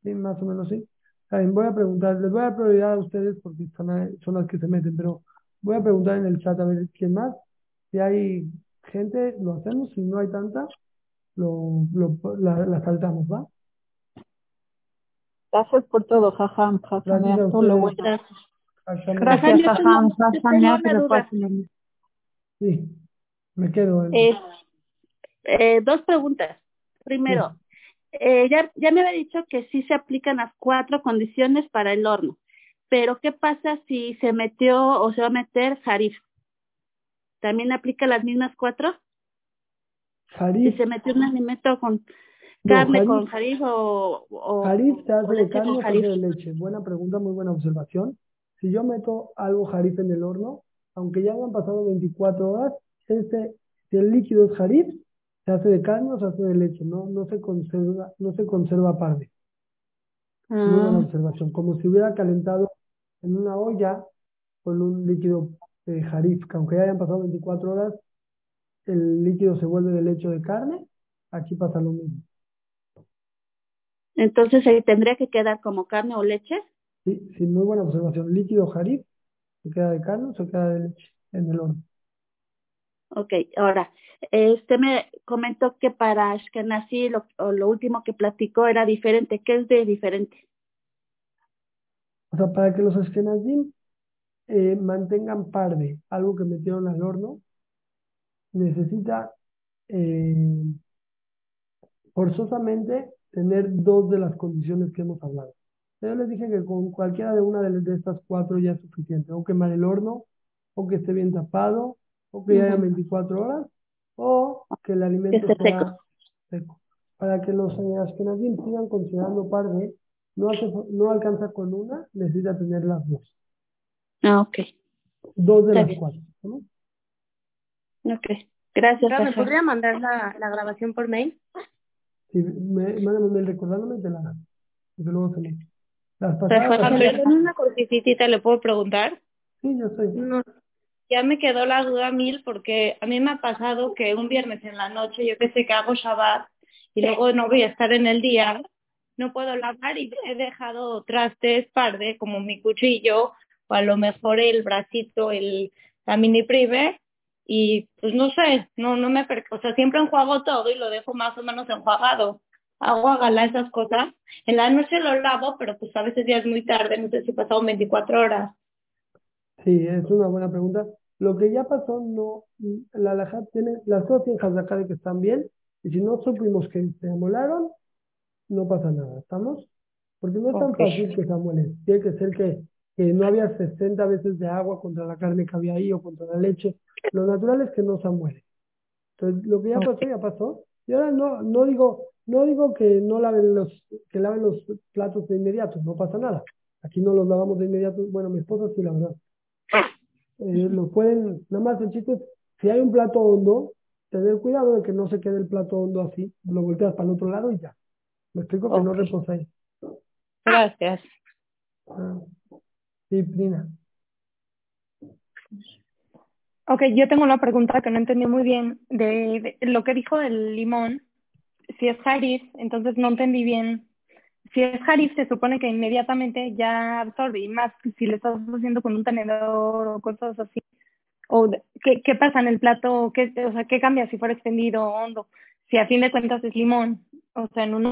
Sí, más o menos sí. voy a preguntar, les voy a dar prioridad a ustedes porque son, son las que se meten, pero voy a preguntar en el chat a ver quién más. Si hay gente, lo hacemos. Si no hay tanta, lo, lo la, la saltamos, ¿va? Gracias por todo, Jajam. Gracias, todo bueno. Gracias, Jajam. Sí, me quedo. Eh, eh, dos preguntas. Primero, eh, ya, ya me había dicho que sí se aplican las cuatro condiciones para el horno, pero ¿qué pasa si se metió o se va a meter jarif? ¿También aplica las mismas cuatro? Jarif. Si se metió un alimento con carne con jarif o, o Jarif se hace de carne o de leche. Buena pregunta, muy buena observación. Si yo meto algo jarif en el horno, aunque ya hayan pasado 24 horas, este, si el líquido es jarif, se hace de carne o se hace de leche, no, no se conserva, no se conserva aparte. Muy buena ah. observación. Como si hubiera calentado en una olla con un líquido de jarif, que aunque ya hayan pasado 24 horas, el líquido se vuelve de leche de carne, aquí pasa lo mismo. Entonces, ¿se tendría que quedar como carne o leche? Sí, sí, muy buena observación. Líquido jarif, se queda de carne o se queda de leche en el horno. Ok, ahora, este me comentó que para Ashkenazi lo, lo último que platicó era diferente. ¿Qué es de diferente? O sea, para que los Ashkenazim eh, mantengan parde algo que metieron al horno, necesita eh, forzosamente tener dos de las condiciones que hemos hablado. Yo les dije que con cualquiera de una de, estas cuatro ya es suficiente. O quemar el horno, o que esté bien tapado, o que haya 24 horas, o que el alimento sea seco. Para que los Ashkenazim sigan considerando no, hace, no alcanza con una, necesita tener las dos. Ah, ok. Dos de las cuatro. ¿no? Ok. Gracias. ¿Me podría mandar la, la grabación por mail? Sí, me, mándame un mail recordándome y te la y luego se me... Las pasadas, una cosita le puedo preguntar? Sí, yo soy. No, ya me quedó la duda mil porque a mí me ha pasado que un viernes en la noche, yo que sé que hago Shabbat y luego no voy a estar en el día, no puedo lavar y he dejado trastes parde como mi cuchillo o a lo mejor el bracito, el, la mini prive y pues no sé, no no me o sea, siempre enjuago todo y lo dejo más o menos enjuagado. Hago a esas cosas. En la noche lo lavo, pero pues a veces ya es muy tarde, no sé si he pasado 24 horas. Sí, es una buena pregunta. Lo que ya pasó, no, la alajá tiene, las dos hijas de acá de que están bien, y si no supimos que se amolaron, no pasa nada, ¿estamos? Porque no es tan fácil que se amuelen. Tiene que ser que, que no había 60 veces de agua contra la carne que había ahí o contra la leche. Lo natural es que no se amuele. Entonces, lo que ya pasó, ya pasó. Y ahora no, no digo, no digo que no laven los, que laven los platos de inmediato, no pasa nada. Aquí no los lavamos de inmediato. Bueno, mi esposa sí, la verdad eh, lo pueden, nada más el chiste es, si hay un plato hondo, tener cuidado de que no se quede el plato hondo así, lo volteas para el otro lado y ya. Me explico que no reposa ahí. Gracias. Ah, sí, Prina. Ok, yo tengo una pregunta que no entendí muy bien de, lo que dijo del limón. Si es Harif, entonces no entendí bien si es Harif, se supone que inmediatamente ya absorbe, y más si le estás haciendo con un tenedor o cosas así. O ¿qué, qué pasa en el plato? ¿Qué, o sea, ¿qué cambia si fuera extendido o hondo? Si a fin de cuentas es limón, o sea, en un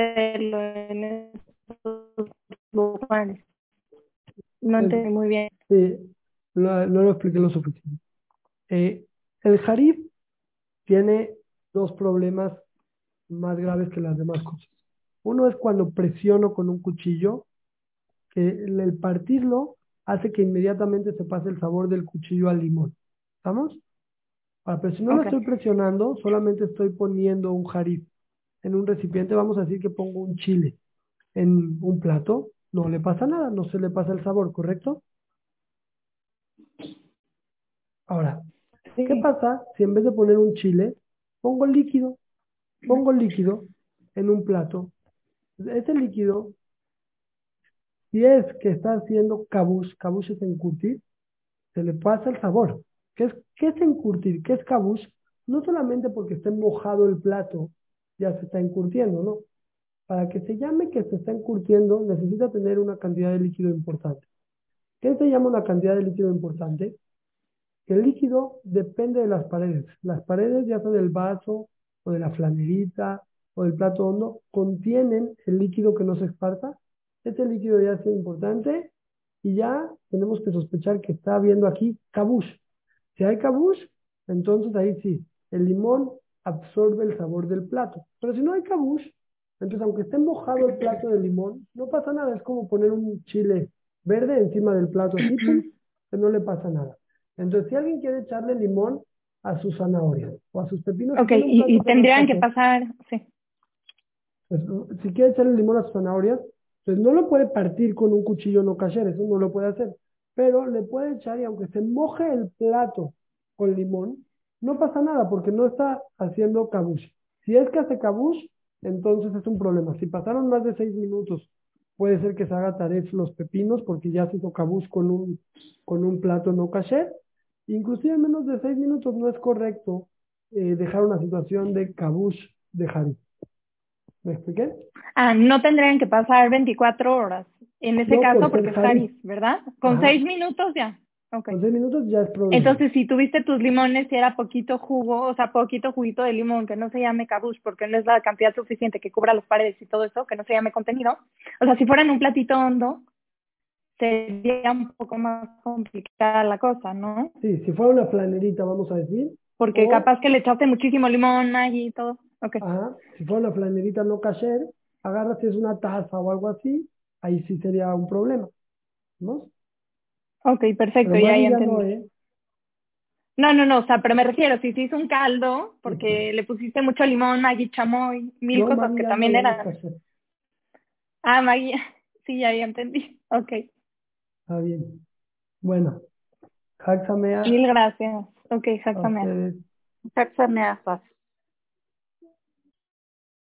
hacerlo en estos lugares. No entendí muy bien. Sí, no, no lo expliqué lo suficiente. Eh, el jarif tiene dos problemas más graves que las demás cosas. Uno es cuando presiono con un cuchillo, que el partirlo hace que inmediatamente se pase el sabor del cuchillo al limón. ¿Estamos? Para pero si no lo estoy presionando, solamente estoy poniendo un jarif en un recipiente, vamos a decir que pongo un chile en un plato, no le pasa nada, no se le pasa el sabor, ¿correcto? Ahora, ¿qué pasa si en vez de poner un chile, pongo líquido? Pongo líquido en un plato. Ese líquido, si es que está haciendo cabush, cabush es encurtir, se le pasa el sabor. ¿Qué es, qué es encurtir? ¿Qué es cabush? No solamente porque esté mojado el plato, ya se está encurtiendo, ¿no? Para que se llame que se está encurtiendo, necesita tener una cantidad de líquido importante. ¿Qué se llama una cantidad de líquido importante? El líquido depende de las paredes. Las paredes, ya sea del vaso o de la flanerita o del plato hondo, contienen el líquido que no se esparta. Ese líquido ya es importante y ya tenemos que sospechar que está habiendo aquí cabush. Si hay cabush, entonces ahí sí, el limón absorbe el sabor del plato. Pero si no hay cabush, entonces aunque esté mojado el plato de limón, no pasa nada. Es como poner un chile verde encima del plato así, que no le pasa nada. Entonces, si alguien quiere echarle limón a sus zanahorias o a sus pepinos. Ok, y, tendrían que pasar, sí. Pues, si quiere echarle limón a sus zanahorias, pues no lo puede partir con un cuchillo no cayer, eso no lo puede hacer. Pero le puede echar y aunque se moje el plato con limón, no pasa nada porque no está haciendo cabush. Si es que hace cabush, entonces es un problema. Si pasaron más de seis minutos, puede ser que se haga taref los pepinos porque ya se hizo cabush con un, con un plato no caché. Inclusive menos de seis minutos no es correcto eh, dejar una situación de cabush de. ¿Me expliqué? Ah, no tendrían que pasar 24 horas en ese caso porque es jari, ¿verdad? Con seis minutos ya. Okay. Con seis minutos ya es problema. Entonces, si tuviste tus limones y era poquito jugo, o sea, poquito juguito de limón, que no se llame cabush, porque no es la cantidad suficiente que cubra las paredes y todo eso, que no se llame contenido. O sea, si fuera en un platito hondo, sería un poco más complicada la cosa, ¿no? Sí, si fuera una flanerita, vamos a decir. Porque capaz que le echaste muchísimo limón ahí y todo. Okay. Ajá, si fuera una flanerita no cacher, agarras si es una taza o algo así, ahí sí sería un problema. ¿No? Ok, perfecto, ya, ya entendí. No, ¿eh? no, no, no, o sea, pero me refiero, si se hizo un caldo, porque le pusiste mucho limón, Maggi, chamoy, mil cosas que también eran. Ah, Maggi, sí, ya, ya entendí. Ok. Está bien. Bueno, Jaxamea. Mil gracias. Ok, Jaxamea. Jaxamea,